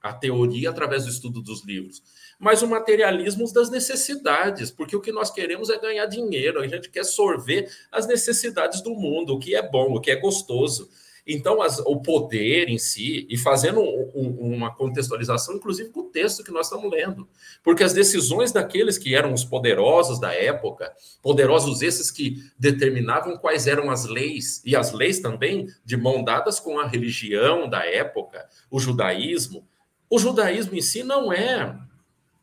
a teoria através do estudo dos livros mas o materialismo das necessidades, porque o que nós queremos é ganhar dinheiro, a gente quer sorver as necessidades do mundo, o que é bom, o que é gostoso. Então, as, o poder em si, e fazendo um, uma contextualização, inclusive com o texto que nós estamos lendo, porque as decisões daqueles que eram os poderosos da época, poderosos esses que determinavam quais eram as leis, e as leis também de mão dadas com a religião da época, o judaísmo. O judaísmo em si não é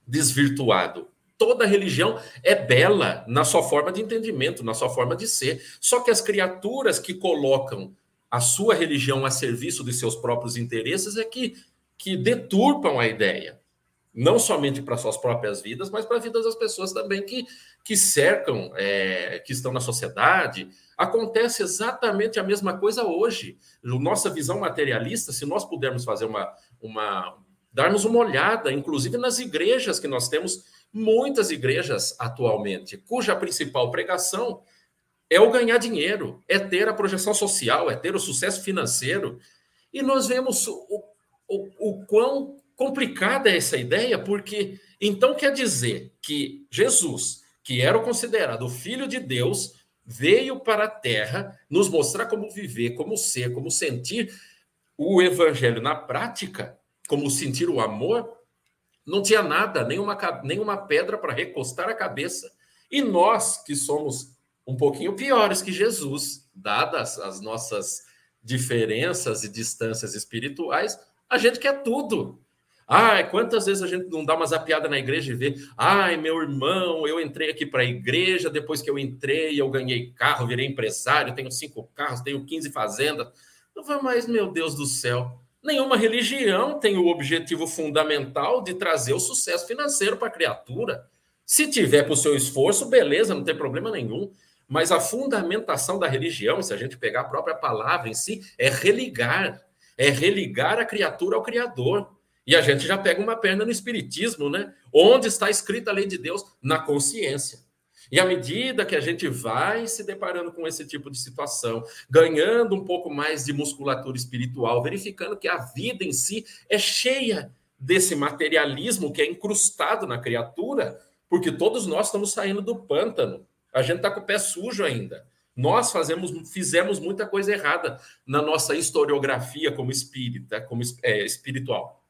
desvirtuado. Toda religião é bela na sua forma de entendimento, na sua forma de ser. Só que as criaturas que colocam a sua religião a serviço de seus próprios interesses é que, que deturpam a ideia. Não somente para suas próprias vidas, mas para a vida das pessoas também que, que cercam, é, que estão na sociedade. Acontece exatamente a mesma coisa hoje. Nossa visão materialista, se nós pudermos fazer uma, uma, darmos uma olhada, inclusive nas igrejas que nós temos, muitas igrejas atualmente, cuja principal pregação é o ganhar dinheiro, é ter a projeção social, é ter o sucesso financeiro. E nós vemos o, o, o quão complicada é essa ideia, porque então quer dizer que Jesus, que era o considerado o Filho de Deus, veio para a terra nos mostrar como viver, como ser, como sentir o evangelho na prática como sentir o amor, não tinha nada, nenhuma, nenhuma pedra para recostar a cabeça. E nós, que somos um pouquinho piores que Jesus, dadas as nossas diferenças e distâncias espirituais, a gente quer tudo. Ai, quantas vezes a gente não dá uma zapiada na igreja e vê, ai, meu irmão, eu entrei aqui para a igreja, depois que eu entrei, eu ganhei carro, virei empresário, tenho cinco carros, tenho 15 fazendas. Mas, meu Deus do céu, Nenhuma religião tem o objetivo fundamental de trazer o sucesso financeiro para a criatura. Se tiver para o seu esforço, beleza, não tem problema nenhum. Mas a fundamentação da religião, se a gente pegar a própria palavra em si, é religar. É religar a criatura ao Criador. E a gente já pega uma perna no Espiritismo, né? Onde está escrita a lei de Deus? Na consciência. E à medida que a gente vai se deparando com esse tipo de situação, ganhando um pouco mais de musculatura espiritual, verificando que a vida em si é cheia desse materialismo que é incrustado na criatura, porque todos nós estamos saindo do pântano. A gente está com o pé sujo ainda. Nós fazemos, fizemos muita coisa errada na nossa historiografia como espírita, como é, espiritual.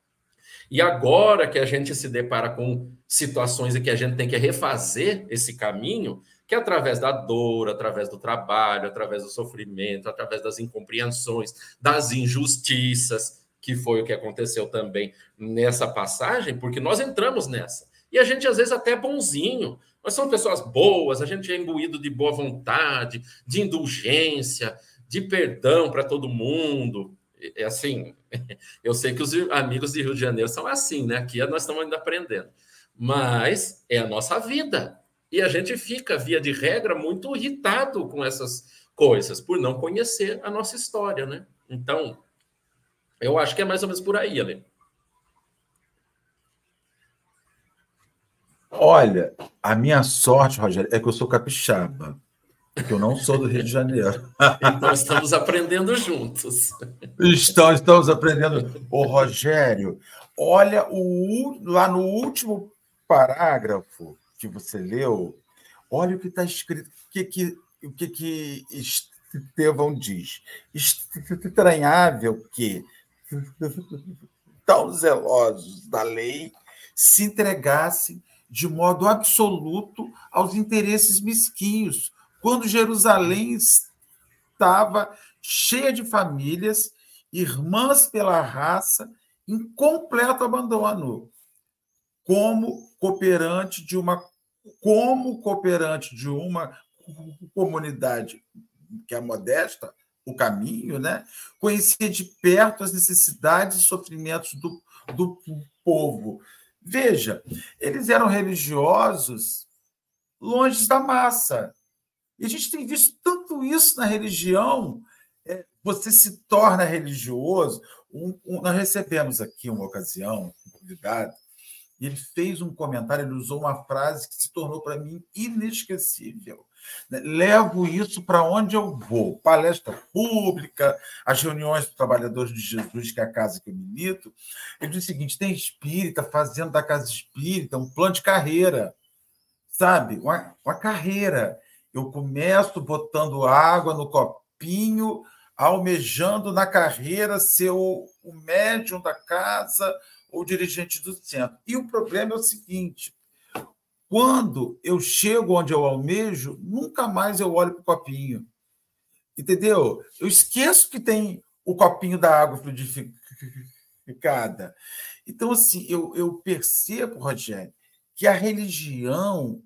E agora que a gente se depara com situações em que a gente tem que refazer esse caminho, que é através da dor, através do trabalho, através do sofrimento, através das incompreensões, das injustiças, que foi o que aconteceu também nessa passagem, porque nós entramos nessa. E a gente, às vezes, até é bonzinho. Nós somos pessoas boas, a gente é imbuído de boa vontade, de indulgência, de perdão para todo mundo. É assim, eu sei que os amigos de Rio de Janeiro são assim, né? Aqui nós estamos ainda aprendendo. Mas é a nossa vida. E a gente fica, via de regra, muito irritado com essas coisas, por não conhecer a nossa história, né? Então, eu acho que é mais ou menos por aí, Ale.
Olha, a minha sorte, Rogério, é que eu sou capixaba, que eu não sou do Rio de Janeiro.
Então estamos aprendendo juntos.
Estamos, estamos aprendendo. Ô, Rogério, olha o, lá no último parágrafo que você leu, olha o que está escrito, o que, que, o que, que Estevão diz. Estranhável que tão zelosos da lei se entregassem de modo absoluto aos interesses mesquinhos, quando Jerusalém estava cheia de famílias, irmãs pela raça, em completo abandono, como cooperante de uma como cooperante de uma comunidade que é modesta, o caminho, né? conhecia de perto as necessidades e sofrimentos do, do povo. Veja, eles eram religiosos longe da massa. E a gente tem visto tanto isso na religião. É, você se torna religioso. Um, um, nós recebemos aqui uma ocasião, um convidado, e ele fez um comentário, ele usou uma frase que se tornou para mim inesquecível. Né? Levo isso para onde eu vou. Palestra pública, as reuniões dos trabalhadores de Jesus, que é a casa que eu milito. Ele diz o seguinte: tem espírita fazendo da casa espírita um plano de carreira, sabe? Uma, uma carreira. Eu começo botando água no copinho, almejando na carreira ser o, o médium da casa ou dirigente do centro. E o problema é o seguinte: quando eu chego onde eu almejo, nunca mais eu olho para o copinho. Entendeu? Eu esqueço que tem o copinho da água fluidificada. Então, assim, eu, eu percebo, Rogério, que a religião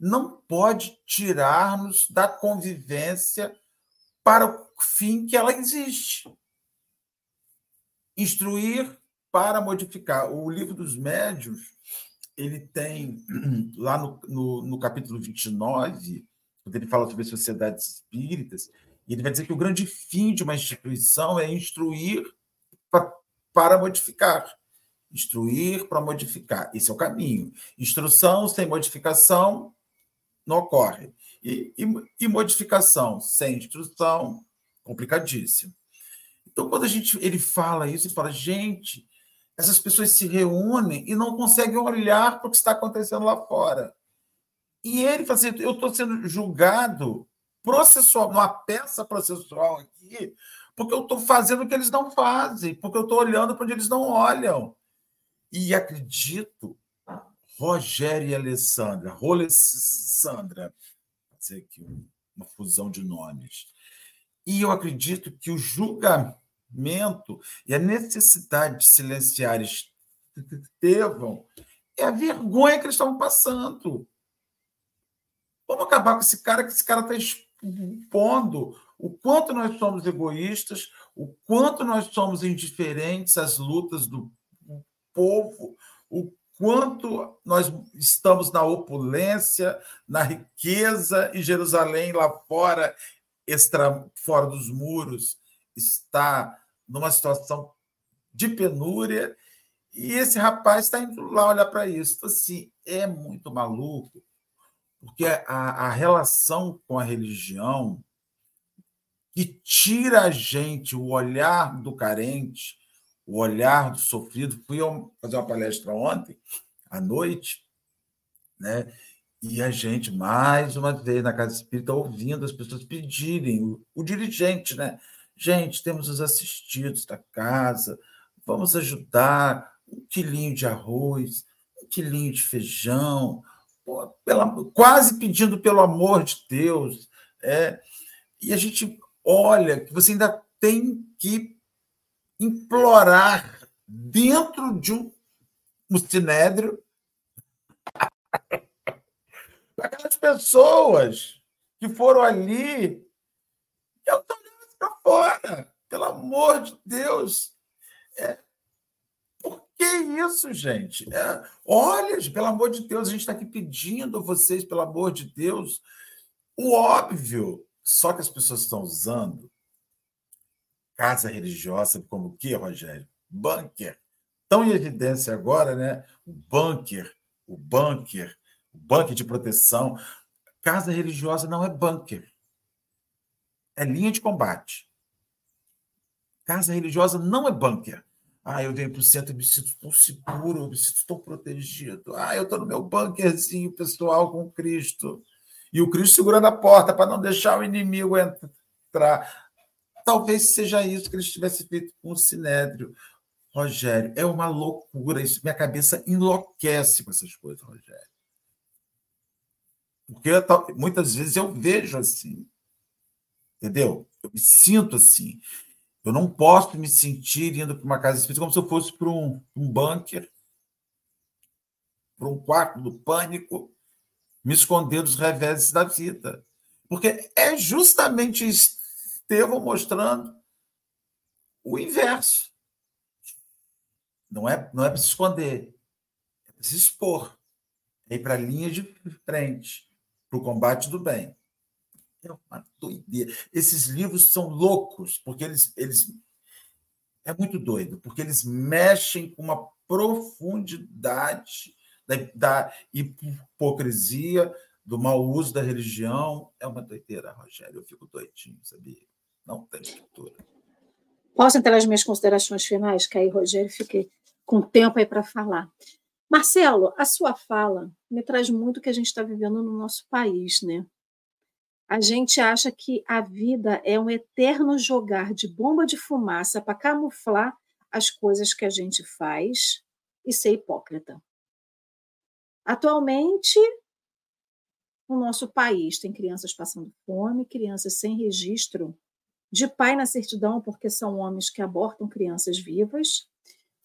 não pode tirar-nos da convivência para o fim que ela existe. Instruir para modificar. O livro dos médios ele tem, lá no, no, no capítulo 29, quando ele fala sobre sociedades espíritas, ele vai dizer que o grande fim de uma instituição é instruir pra, para modificar. Instruir para modificar. Esse é o caminho. Instrução sem modificação não ocorre. E, e, e modificação sem instrução, complicadíssimo. Então, quando a gente, ele fala isso, ele fala, gente, essas pessoas se reúnem e não conseguem olhar para o que está acontecendo lá fora. E ele fala assim: eu estou sendo julgado processual, numa peça processual aqui, porque eu estou fazendo o que eles não fazem, porque eu estou olhando para onde eles não olham. E acredito, Rogério e Alessandra, Rolessandra, fazer aqui uma fusão de nomes. E eu acredito que o julgamento e a necessidade de silenciar Estevão é a vergonha que eles estão passando. Vamos acabar com esse cara, que esse cara está expondo o quanto nós somos egoístas, o quanto nós somos indiferentes às lutas do povo, o quanto nós estamos na opulência, na riqueza, e Jerusalém lá fora, extra, fora dos muros, está numa situação de penúria, e esse rapaz está indo lá olhar para isso. Então, assim, é muito maluco, porque a, a relação com a religião que tira a gente o olhar do carente, o olhar do sofrido. Fui fazer uma palestra ontem, à noite, né? E a gente, mais uma vez, na Casa Espírita, ouvindo as pessoas pedirem, o, o dirigente, né? Gente, temos os assistidos da casa, vamos ajudar. um quilinho de arroz, um quilinho de feijão, pô, pela, quase pedindo pelo amor de Deus. É, e a gente olha que você ainda tem que implorar dentro de um, um sinédrio aquelas pessoas que foram ali eu fora, pelo amor de Deus. É, por que isso, gente? É, olha, pelo amor de Deus, a gente está aqui pedindo a vocês, pelo amor de Deus, o óbvio. Só que as pessoas estão usando casa religiosa como o quê, Rogério? Bunker. Tão em evidência agora, né? O bunker, o bunker, o bunker de proteção. Casa religiosa não é bunker. É linha de combate. Casa religiosa não é bunker. Ah, eu venho para o centro e me sinto tão seguro, me sinto tão protegido. Ah, eu estou no meu bunkerzinho pessoal com Cristo. E o Cristo segurando a porta para não deixar o inimigo entrar. Talvez seja isso que ele tivesse feito com o Sinédrio. Rogério, é uma loucura isso. Minha cabeça enlouquece com essas coisas, Rogério. Porque eu, muitas vezes eu vejo assim. Entendeu? Eu me sinto assim. Eu não posso me sentir indo para uma casa espírita como se eu fosse para um, um bunker, para um quarto do pânico, me esconder dos reveses da vida. Porque é justamente Estevão mostrando o inverso. Não é, não é para se esconder, é para se expor, é ir para a linha de frente, para o combate do bem. É uma doideira. Esses livros são loucos, porque eles, eles. É muito doido, porque eles mexem com uma profundidade da, da hipocrisia, do mau uso da religião. É uma doideira, Rogério. Eu fico doidinho, sabia? Não tem estrutura.
Posso entrar nas minhas considerações finais? Que aí, Rogério, fiquei com tempo aí para falar. Marcelo, a sua fala me traz muito o que a gente está vivendo no nosso país, né? A gente acha que a vida é um eterno jogar de bomba de fumaça para camuflar as coisas que a gente faz e ser hipócrita. Atualmente, o nosso país tem crianças passando fome, crianças sem registro de pai na certidão, porque são homens que abortam crianças vivas,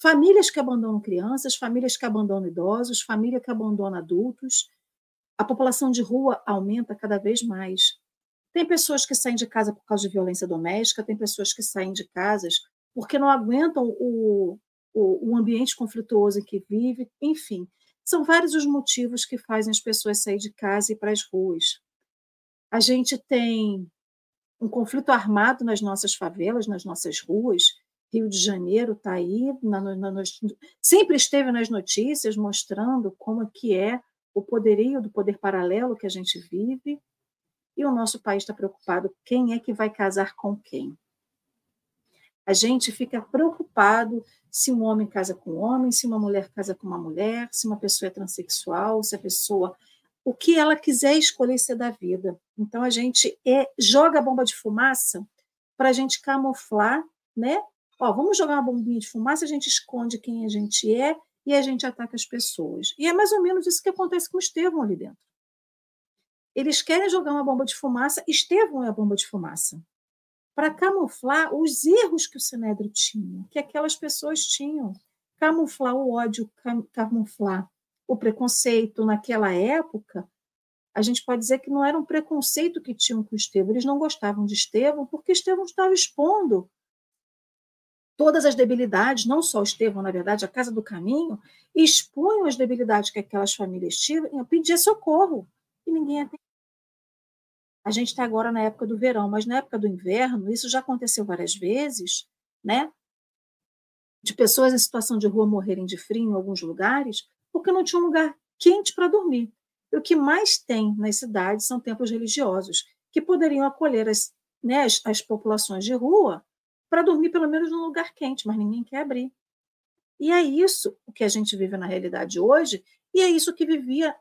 famílias que abandonam crianças, famílias que abandonam idosos, família que abandona adultos, a população de rua aumenta cada vez mais. Tem pessoas que saem de casa por causa de violência doméstica, tem pessoas que saem de casas porque não aguentam o, o, o ambiente conflituoso em que vive, enfim. São vários os motivos que fazem as pessoas sair de casa e para as ruas. A gente tem um conflito armado nas nossas favelas, nas nossas ruas. Rio de Janeiro está aí, na, na, na, sempre esteve nas notícias mostrando como é que é o poderio do poder paralelo que a gente vive, e o nosso país está preocupado quem é que vai casar com quem. A gente fica preocupado se um homem casa com um homem, se uma mulher casa com uma mulher, se uma pessoa é transexual, se a pessoa. O que ela quiser escolher ser da vida. Então a gente é, joga a bomba de fumaça para a gente camuflar, né? Ó, vamos jogar uma bombinha de fumaça, a gente esconde quem a gente é e a gente ataca as pessoas. E é mais ou menos isso que acontece com o Estevão ali dentro. Eles querem jogar uma bomba de fumaça, Estevão é a bomba de fumaça, para camuflar os erros que o Sinédrio tinha, que aquelas pessoas tinham. Camuflar o ódio, camuflar o preconceito naquela época, a gente pode dizer que não era um preconceito que tinham com Estevão. Eles não gostavam de Estevão porque Estevão estava expondo todas as debilidades, não só o Estevão, na verdade, a Casa do Caminho, expunham as debilidades que aquelas famílias tinham, pedia socorro, e ninguém atendia. A gente está agora na época do verão, mas na época do inverno, isso já aconteceu várias vezes, né? De pessoas em situação de rua morrerem de frio em alguns lugares, porque não tinha um lugar quente para dormir. E o que mais tem nas cidades são templos religiosos, que poderiam acolher as, né, as, as populações de rua para dormir pelo menos num lugar quente, mas ninguém quer abrir. E é isso o que a gente vive na realidade hoje, e é isso que vivia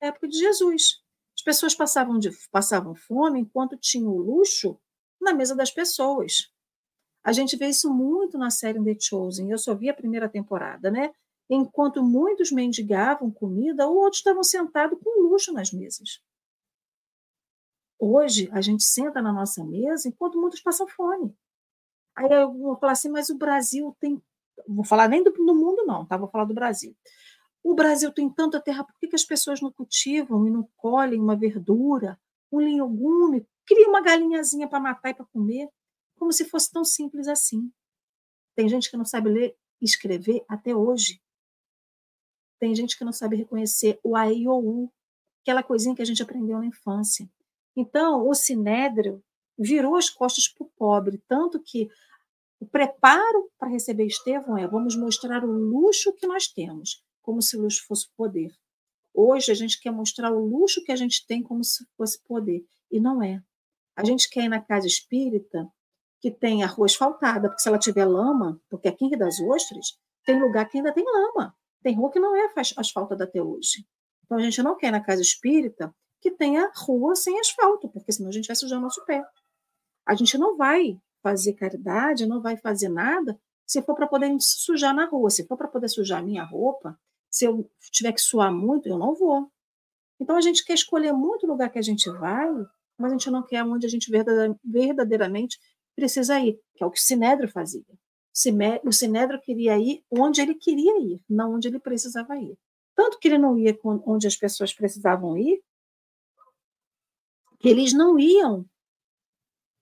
na época de Jesus. As pessoas passavam, de, passavam fome enquanto tinham o luxo na mesa das pessoas. A gente vê isso muito na série The Chosen. Eu só vi a primeira temporada, né? Enquanto muitos mendigavam comida, outros estavam sentados com luxo nas mesas. Hoje, a gente senta na nossa mesa enquanto muitos passam fome. Aí eu vou falar assim, mas o Brasil tem. Vou falar nem do, do mundo, não, tá? Vou falar do Brasil. O Brasil tem tanta terra, por que, que as pessoas não cultivam e não colhem uma verdura, um legume, criam uma galinhazinha para matar e para comer? Como se fosse tão simples assim. Tem gente que não sabe ler e escrever até hoje. Tem gente que não sabe reconhecer o AIOU, aquela coisinha que a gente aprendeu na infância. Então, o sinédrio virou as costas para o pobre, tanto que o preparo para receber Estevão é vamos mostrar o luxo que nós temos, como se o luxo fosse poder. Hoje a gente quer mostrar o luxo que a gente tem como se fosse poder, e não é. A gente quer ir na casa espírita que tem a rua asfaltada, porque se ela tiver lama, porque aqui em Rio das Ostras tem lugar que ainda tem lama, tem rua que não é asfaltada até hoje. Então a gente não quer ir na casa espírita que tenha rua sem asfalto, porque senão a gente vai sujar o nosso pé. A gente não vai fazer caridade, não vai fazer nada se for para poder sujar na rua. Se for para poder sujar minha roupa, se eu tiver que suar muito, eu não vou. Então a gente quer escolher muito o lugar que a gente vai, mas a gente não quer onde a gente verdadeiramente precisa ir, que é o que o Sinédrio fazia. O Sinédrio queria ir onde ele queria ir, não onde ele precisava ir. Tanto que ele não ia onde as pessoas precisavam ir, que eles não iam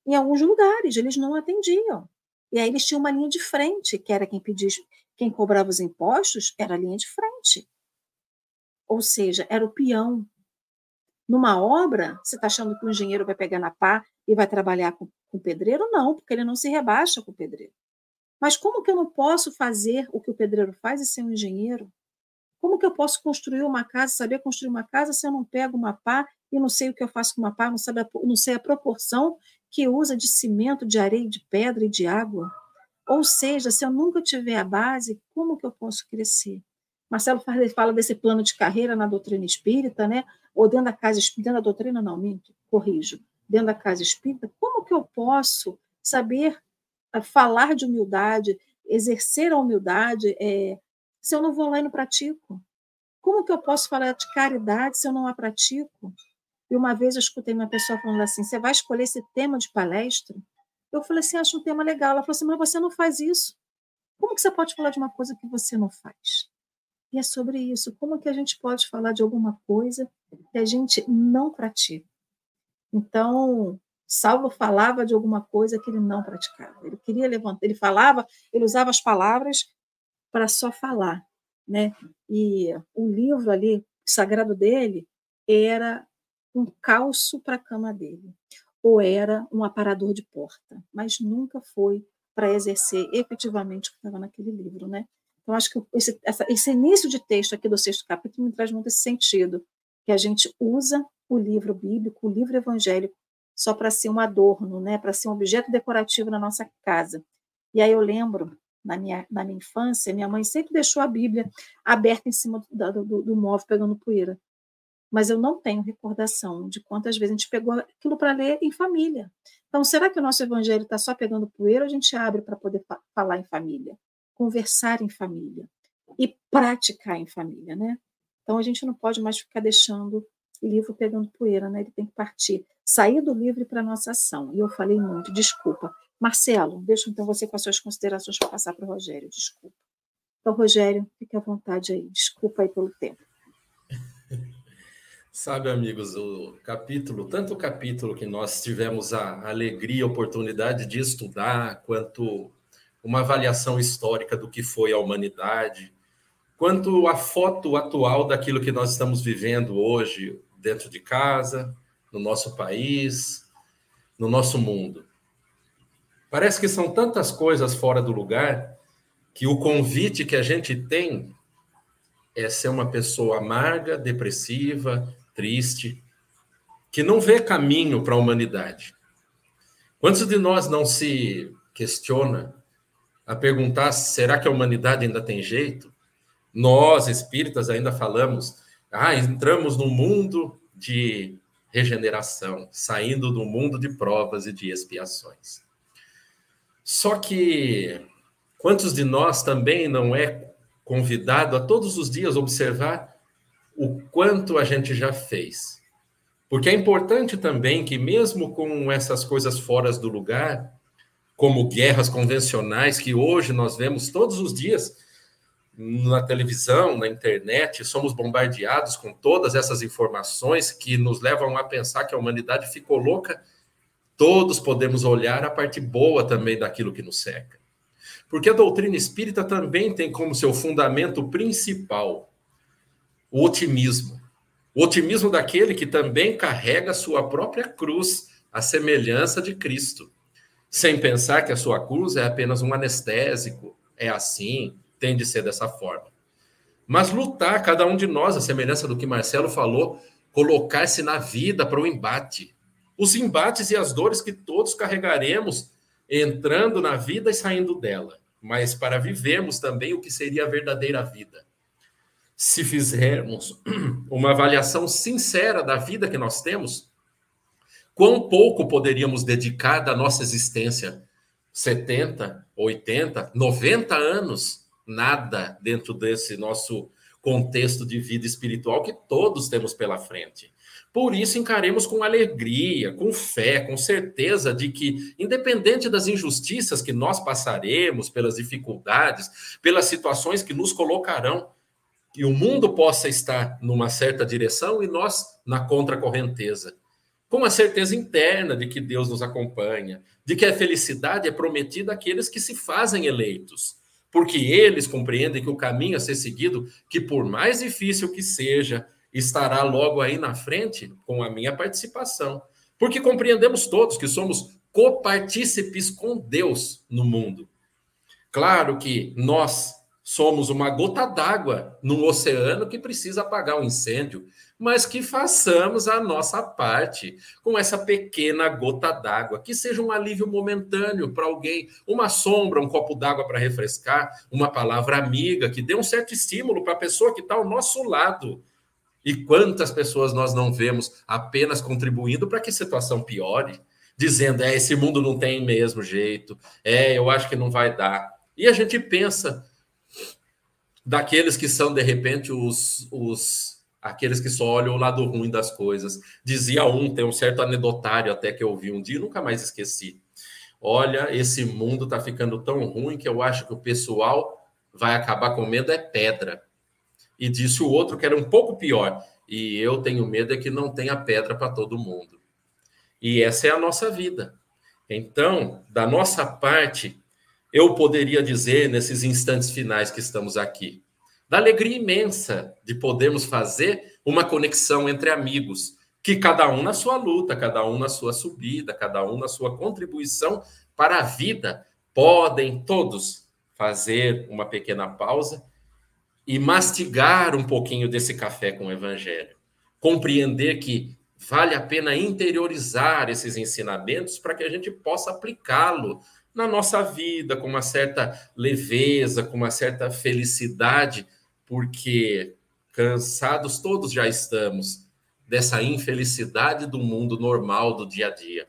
em alguns lugares, eles não atendiam. E aí eles tinham uma linha de frente, que era quem pedia, quem cobrava os impostos, era a linha de frente. Ou seja, era o peão. Numa obra, você está achando que o engenheiro vai pegar na pá e vai trabalhar com, com o pedreiro? Não, porque ele não se rebaixa com o pedreiro. Mas como que eu não posso fazer o que o pedreiro faz e ser um engenheiro? Como que eu posso construir uma casa, saber construir uma casa se eu não pego uma pá e não sei o que eu faço com uma pá, não, sabe a, não sei a proporção que usa de cimento, de areia, de pedra e de água. Ou seja, se eu nunca tiver a base, como que eu posso crescer? Marcelo fala desse plano de carreira na doutrina espírita, né? Ou dentro da casa espírita, dentro da doutrina não, minto, corrijo. Dentro da casa espírita, como que eu posso saber eh, falar de humildade, exercer a humildade, é, se eu não vou lá e não pratico? Como que eu posso falar de caridade se eu não a pratico? E uma vez eu escutei uma pessoa falando assim: você vai escolher esse tema de palestra? Eu falei assim: acho um tema legal. Ela falou assim: mas você não faz isso. Como que você pode falar de uma coisa que você não faz? E é sobre isso. Como que a gente pode falar de alguma coisa que a gente não pratica? Então, Saulo falava de alguma coisa que ele não praticava. Ele queria levantar, ele falava, ele usava as palavras para só falar, né? E o livro ali sagrado dele era um calço para a cama dele, ou era um aparador de porta, mas nunca foi para exercer efetivamente o que estava naquele livro, né? Então, acho que esse, essa, esse início de texto aqui do sexto capítulo me traz muito esse sentido, que a gente usa o livro bíblico, o livro evangélico, só para ser um adorno, né? para ser um objeto decorativo na nossa casa. E aí eu lembro, na minha, na minha infância, minha mãe sempre deixou a Bíblia aberta em cima do, do, do móvel, pegando poeira mas eu não tenho recordação de quantas vezes a gente pegou aquilo para ler em família. Então, será que o nosso evangelho está só pegando poeira ou a gente abre para poder fa falar em família, conversar em família e praticar em família, né? Então, a gente não pode mais ficar deixando livro pegando poeira, né? Ele tem que partir, sair do livro para a nossa ação. E eu falei muito, desculpa. Marcelo, deixa então você com as suas considerações para passar para o Rogério, desculpa. Então, Rogério, fique à vontade aí, desculpa aí pelo tempo.
Sabe, amigos, o capítulo, tanto o capítulo que nós tivemos a alegria, a oportunidade de estudar, quanto uma avaliação histórica do que foi a humanidade, quanto a foto atual daquilo que nós estamos vivendo hoje dentro de casa, no nosso país, no nosso mundo. Parece que são tantas coisas fora do lugar que o convite que a gente tem é ser uma pessoa amarga, depressiva, triste, que não vê caminho para a humanidade. Quantos de nós não se questiona a perguntar: será que a humanidade ainda tem jeito? Nós, espíritas, ainda falamos: ah, entramos no mundo de regeneração, saindo do mundo de provas e de expiações. Só que quantos de nós também não é convidado a todos os dias observar o quanto a gente já fez? Porque é importante também que, mesmo com essas coisas fora do lugar, como guerras convencionais que hoje nós vemos todos os dias na televisão, na internet, somos bombardeados com todas essas informações que nos levam a pensar que a humanidade ficou louca. Todos podemos olhar a parte boa também daquilo que nos cerca. Porque a doutrina espírita também tem como seu fundamento principal o otimismo. O otimismo daquele que também carrega sua própria cruz, a semelhança de Cristo, sem pensar que a sua cruz é apenas um anestésico, é assim, tem de ser dessa forma. Mas lutar, cada um de nós, a semelhança do que Marcelo falou, colocar-se na vida para o embate. Os embates e as dores que todos carregaremos entrando na vida e saindo dela, mas para vivermos também o que seria a verdadeira vida se fizermos uma avaliação sincera da vida que nós temos, quão pouco poderíamos dedicar da nossa existência? 70, 80, 90 anos? Nada dentro desse nosso contexto de vida espiritual que todos temos pela frente. Por isso, encaremos com alegria, com fé, com certeza de que, independente das injustiças que nós passaremos, pelas dificuldades, pelas situações que nos colocarão, que o mundo possa estar numa certa direção e nós na contracorrenteza. Com a certeza interna de que Deus nos acompanha, de que a felicidade é prometida àqueles que se fazem eleitos, porque eles compreendem que o caminho a ser seguido, que por mais difícil que seja, estará logo aí na frente com a minha participação. Porque compreendemos todos que somos copartícipes com Deus no mundo. Claro que nós somos uma gota d'água num oceano que precisa apagar um incêndio, mas que façamos a nossa parte com essa pequena gota d'água, que seja um alívio momentâneo para alguém, uma sombra, um copo d'água para refrescar, uma palavra amiga que dê um certo estímulo para a pessoa que está ao nosso lado. E quantas pessoas nós não vemos apenas contribuindo para que a situação piore, dizendo: é, esse mundo não tem mesmo jeito, é, eu acho que não vai dar. E a gente pensa, daqueles que são, de repente, os, os aqueles que só olham o lado ruim das coisas. Dizia um, tem um certo anedotário até que eu ouvi um dia, nunca mais esqueci. Olha, esse mundo está ficando tão ruim que eu acho que o pessoal vai acabar comendo é pedra. E disse o outro que era um pouco pior. E eu tenho medo é que não tenha pedra para todo mundo. E essa é a nossa vida. Então, da nossa parte, eu poderia dizer nesses instantes finais que estamos aqui? Da alegria imensa de podermos fazer uma conexão entre amigos, que cada um na sua luta, cada um na sua subida, cada um na sua contribuição para a vida, podem todos fazer uma pequena pausa e mastigar um pouquinho desse café com o evangelho. Compreender que vale a pena interiorizar esses ensinamentos para que a gente possa aplicá-lo na nossa vida com uma certa leveza, com uma certa felicidade, porque cansados todos já estamos dessa infelicidade do mundo normal do dia a dia.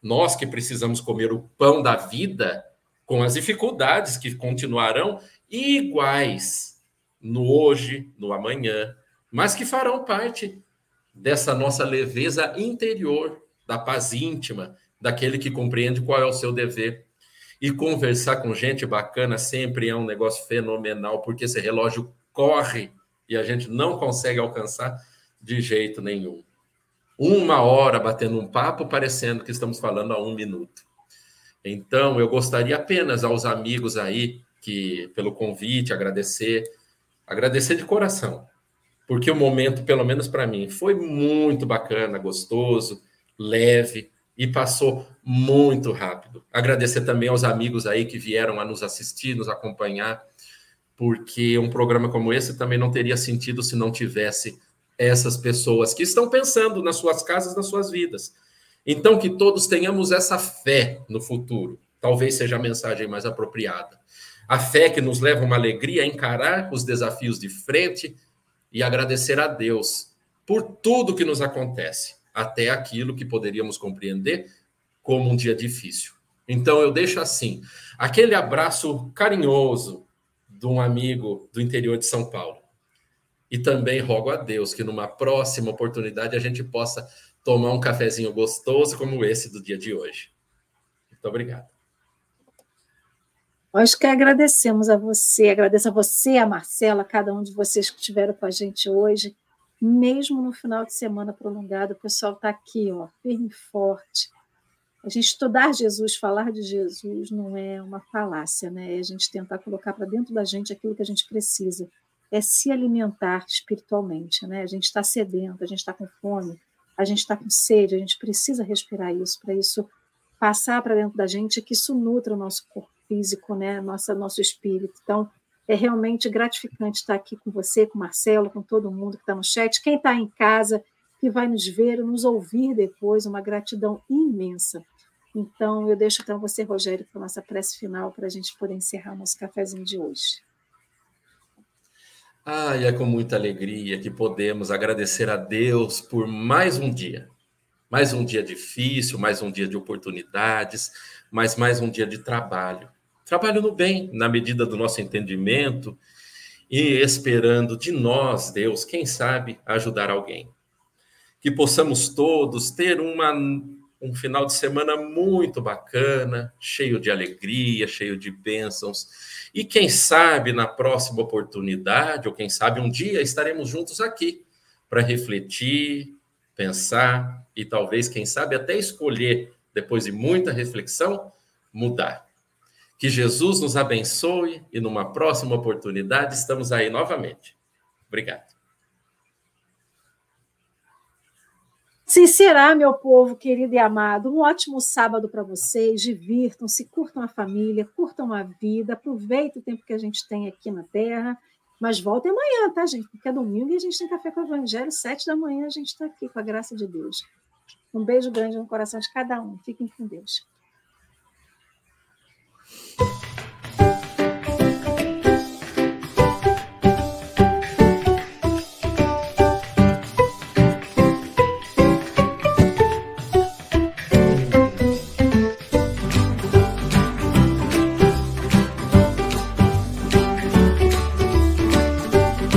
Nós que precisamos comer o pão da vida, com as dificuldades que continuarão iguais no hoje, no amanhã, mas que farão parte dessa nossa leveza interior, da paz íntima, daquele que compreende qual é o seu dever e conversar com gente bacana sempre é um negócio fenomenal, porque esse relógio corre e a gente não consegue alcançar de jeito nenhum. Uma hora batendo um papo, parecendo que estamos falando a um minuto. Então, eu gostaria apenas aos amigos aí que, pelo convite, agradecer, agradecer de coração, porque o momento, pelo menos para mim, foi muito bacana, gostoso, leve e passou muito rápido. Agradecer também aos amigos aí que vieram a nos assistir, nos acompanhar, porque um programa como esse também não teria sentido se não tivesse essas pessoas que estão pensando nas suas casas, nas suas vidas. Então, que todos tenhamos essa fé no futuro. Talvez seja a mensagem mais apropriada. A fé que nos leva uma alegria a encarar os desafios de frente e agradecer a Deus por tudo que nos acontece, até aquilo que poderíamos compreender como um dia difícil. Então eu deixo assim, aquele abraço carinhoso de um amigo do interior de São Paulo. E também rogo a Deus que numa próxima oportunidade a gente possa tomar um cafezinho gostoso como esse do dia de hoje. Muito obrigado.
Nós que agradecemos a você, agradeço a você, a Marcela, a cada um de vocês que estiveram com a gente hoje. Mesmo no final de semana prolongado, o pessoal está aqui, ó, firme e forte. A gente estudar Jesus, falar de Jesus, não é uma falácia, né? É a gente tentar colocar para dentro da gente aquilo que a gente precisa. É se alimentar espiritualmente, né? A gente está sedento, a gente está com fome, a gente está com sede, a gente precisa respirar isso, para isso passar para dentro da gente, que isso nutra o nosso corpo físico, né? Nossa, nosso espírito. Então, é realmente gratificante estar aqui com você, com o Marcelo, com todo mundo que está no chat. Quem está em casa, que vai nos ver, nos ouvir depois, uma gratidão imensa. Então, eu deixo para você, Rogério, para a nossa prece final, para a gente poder encerrar nosso cafezinho de hoje.
Ah, e é com muita alegria que podemos agradecer a Deus por mais um dia. Mais um dia difícil, mais um dia de oportunidades, mas mais um dia de trabalho. Trabalho no bem, na medida do nosso entendimento e esperando de nós, Deus, quem sabe, ajudar alguém. Que possamos todos ter uma, um final de semana muito bacana, cheio de alegria, cheio de bênçãos. E quem sabe na próxima oportunidade, ou quem sabe um dia, estaremos juntos aqui para refletir, pensar e talvez, quem sabe, até escolher, depois de muita reflexão, mudar. Que Jesus nos abençoe e numa próxima oportunidade estamos aí novamente. Obrigado.
Sim, será, meu povo querido e amado. Um ótimo sábado para vocês. Divirtam-se, curtam a família, curtam a vida, aproveitem o tempo que a gente tem aqui na Terra. Mas voltem amanhã, tá, gente? Porque é domingo e a gente tem café com o Evangelho. Sete da manhã a gente está aqui, com a graça de Deus. Um beijo grande no coração de cada um. Fiquem com Deus.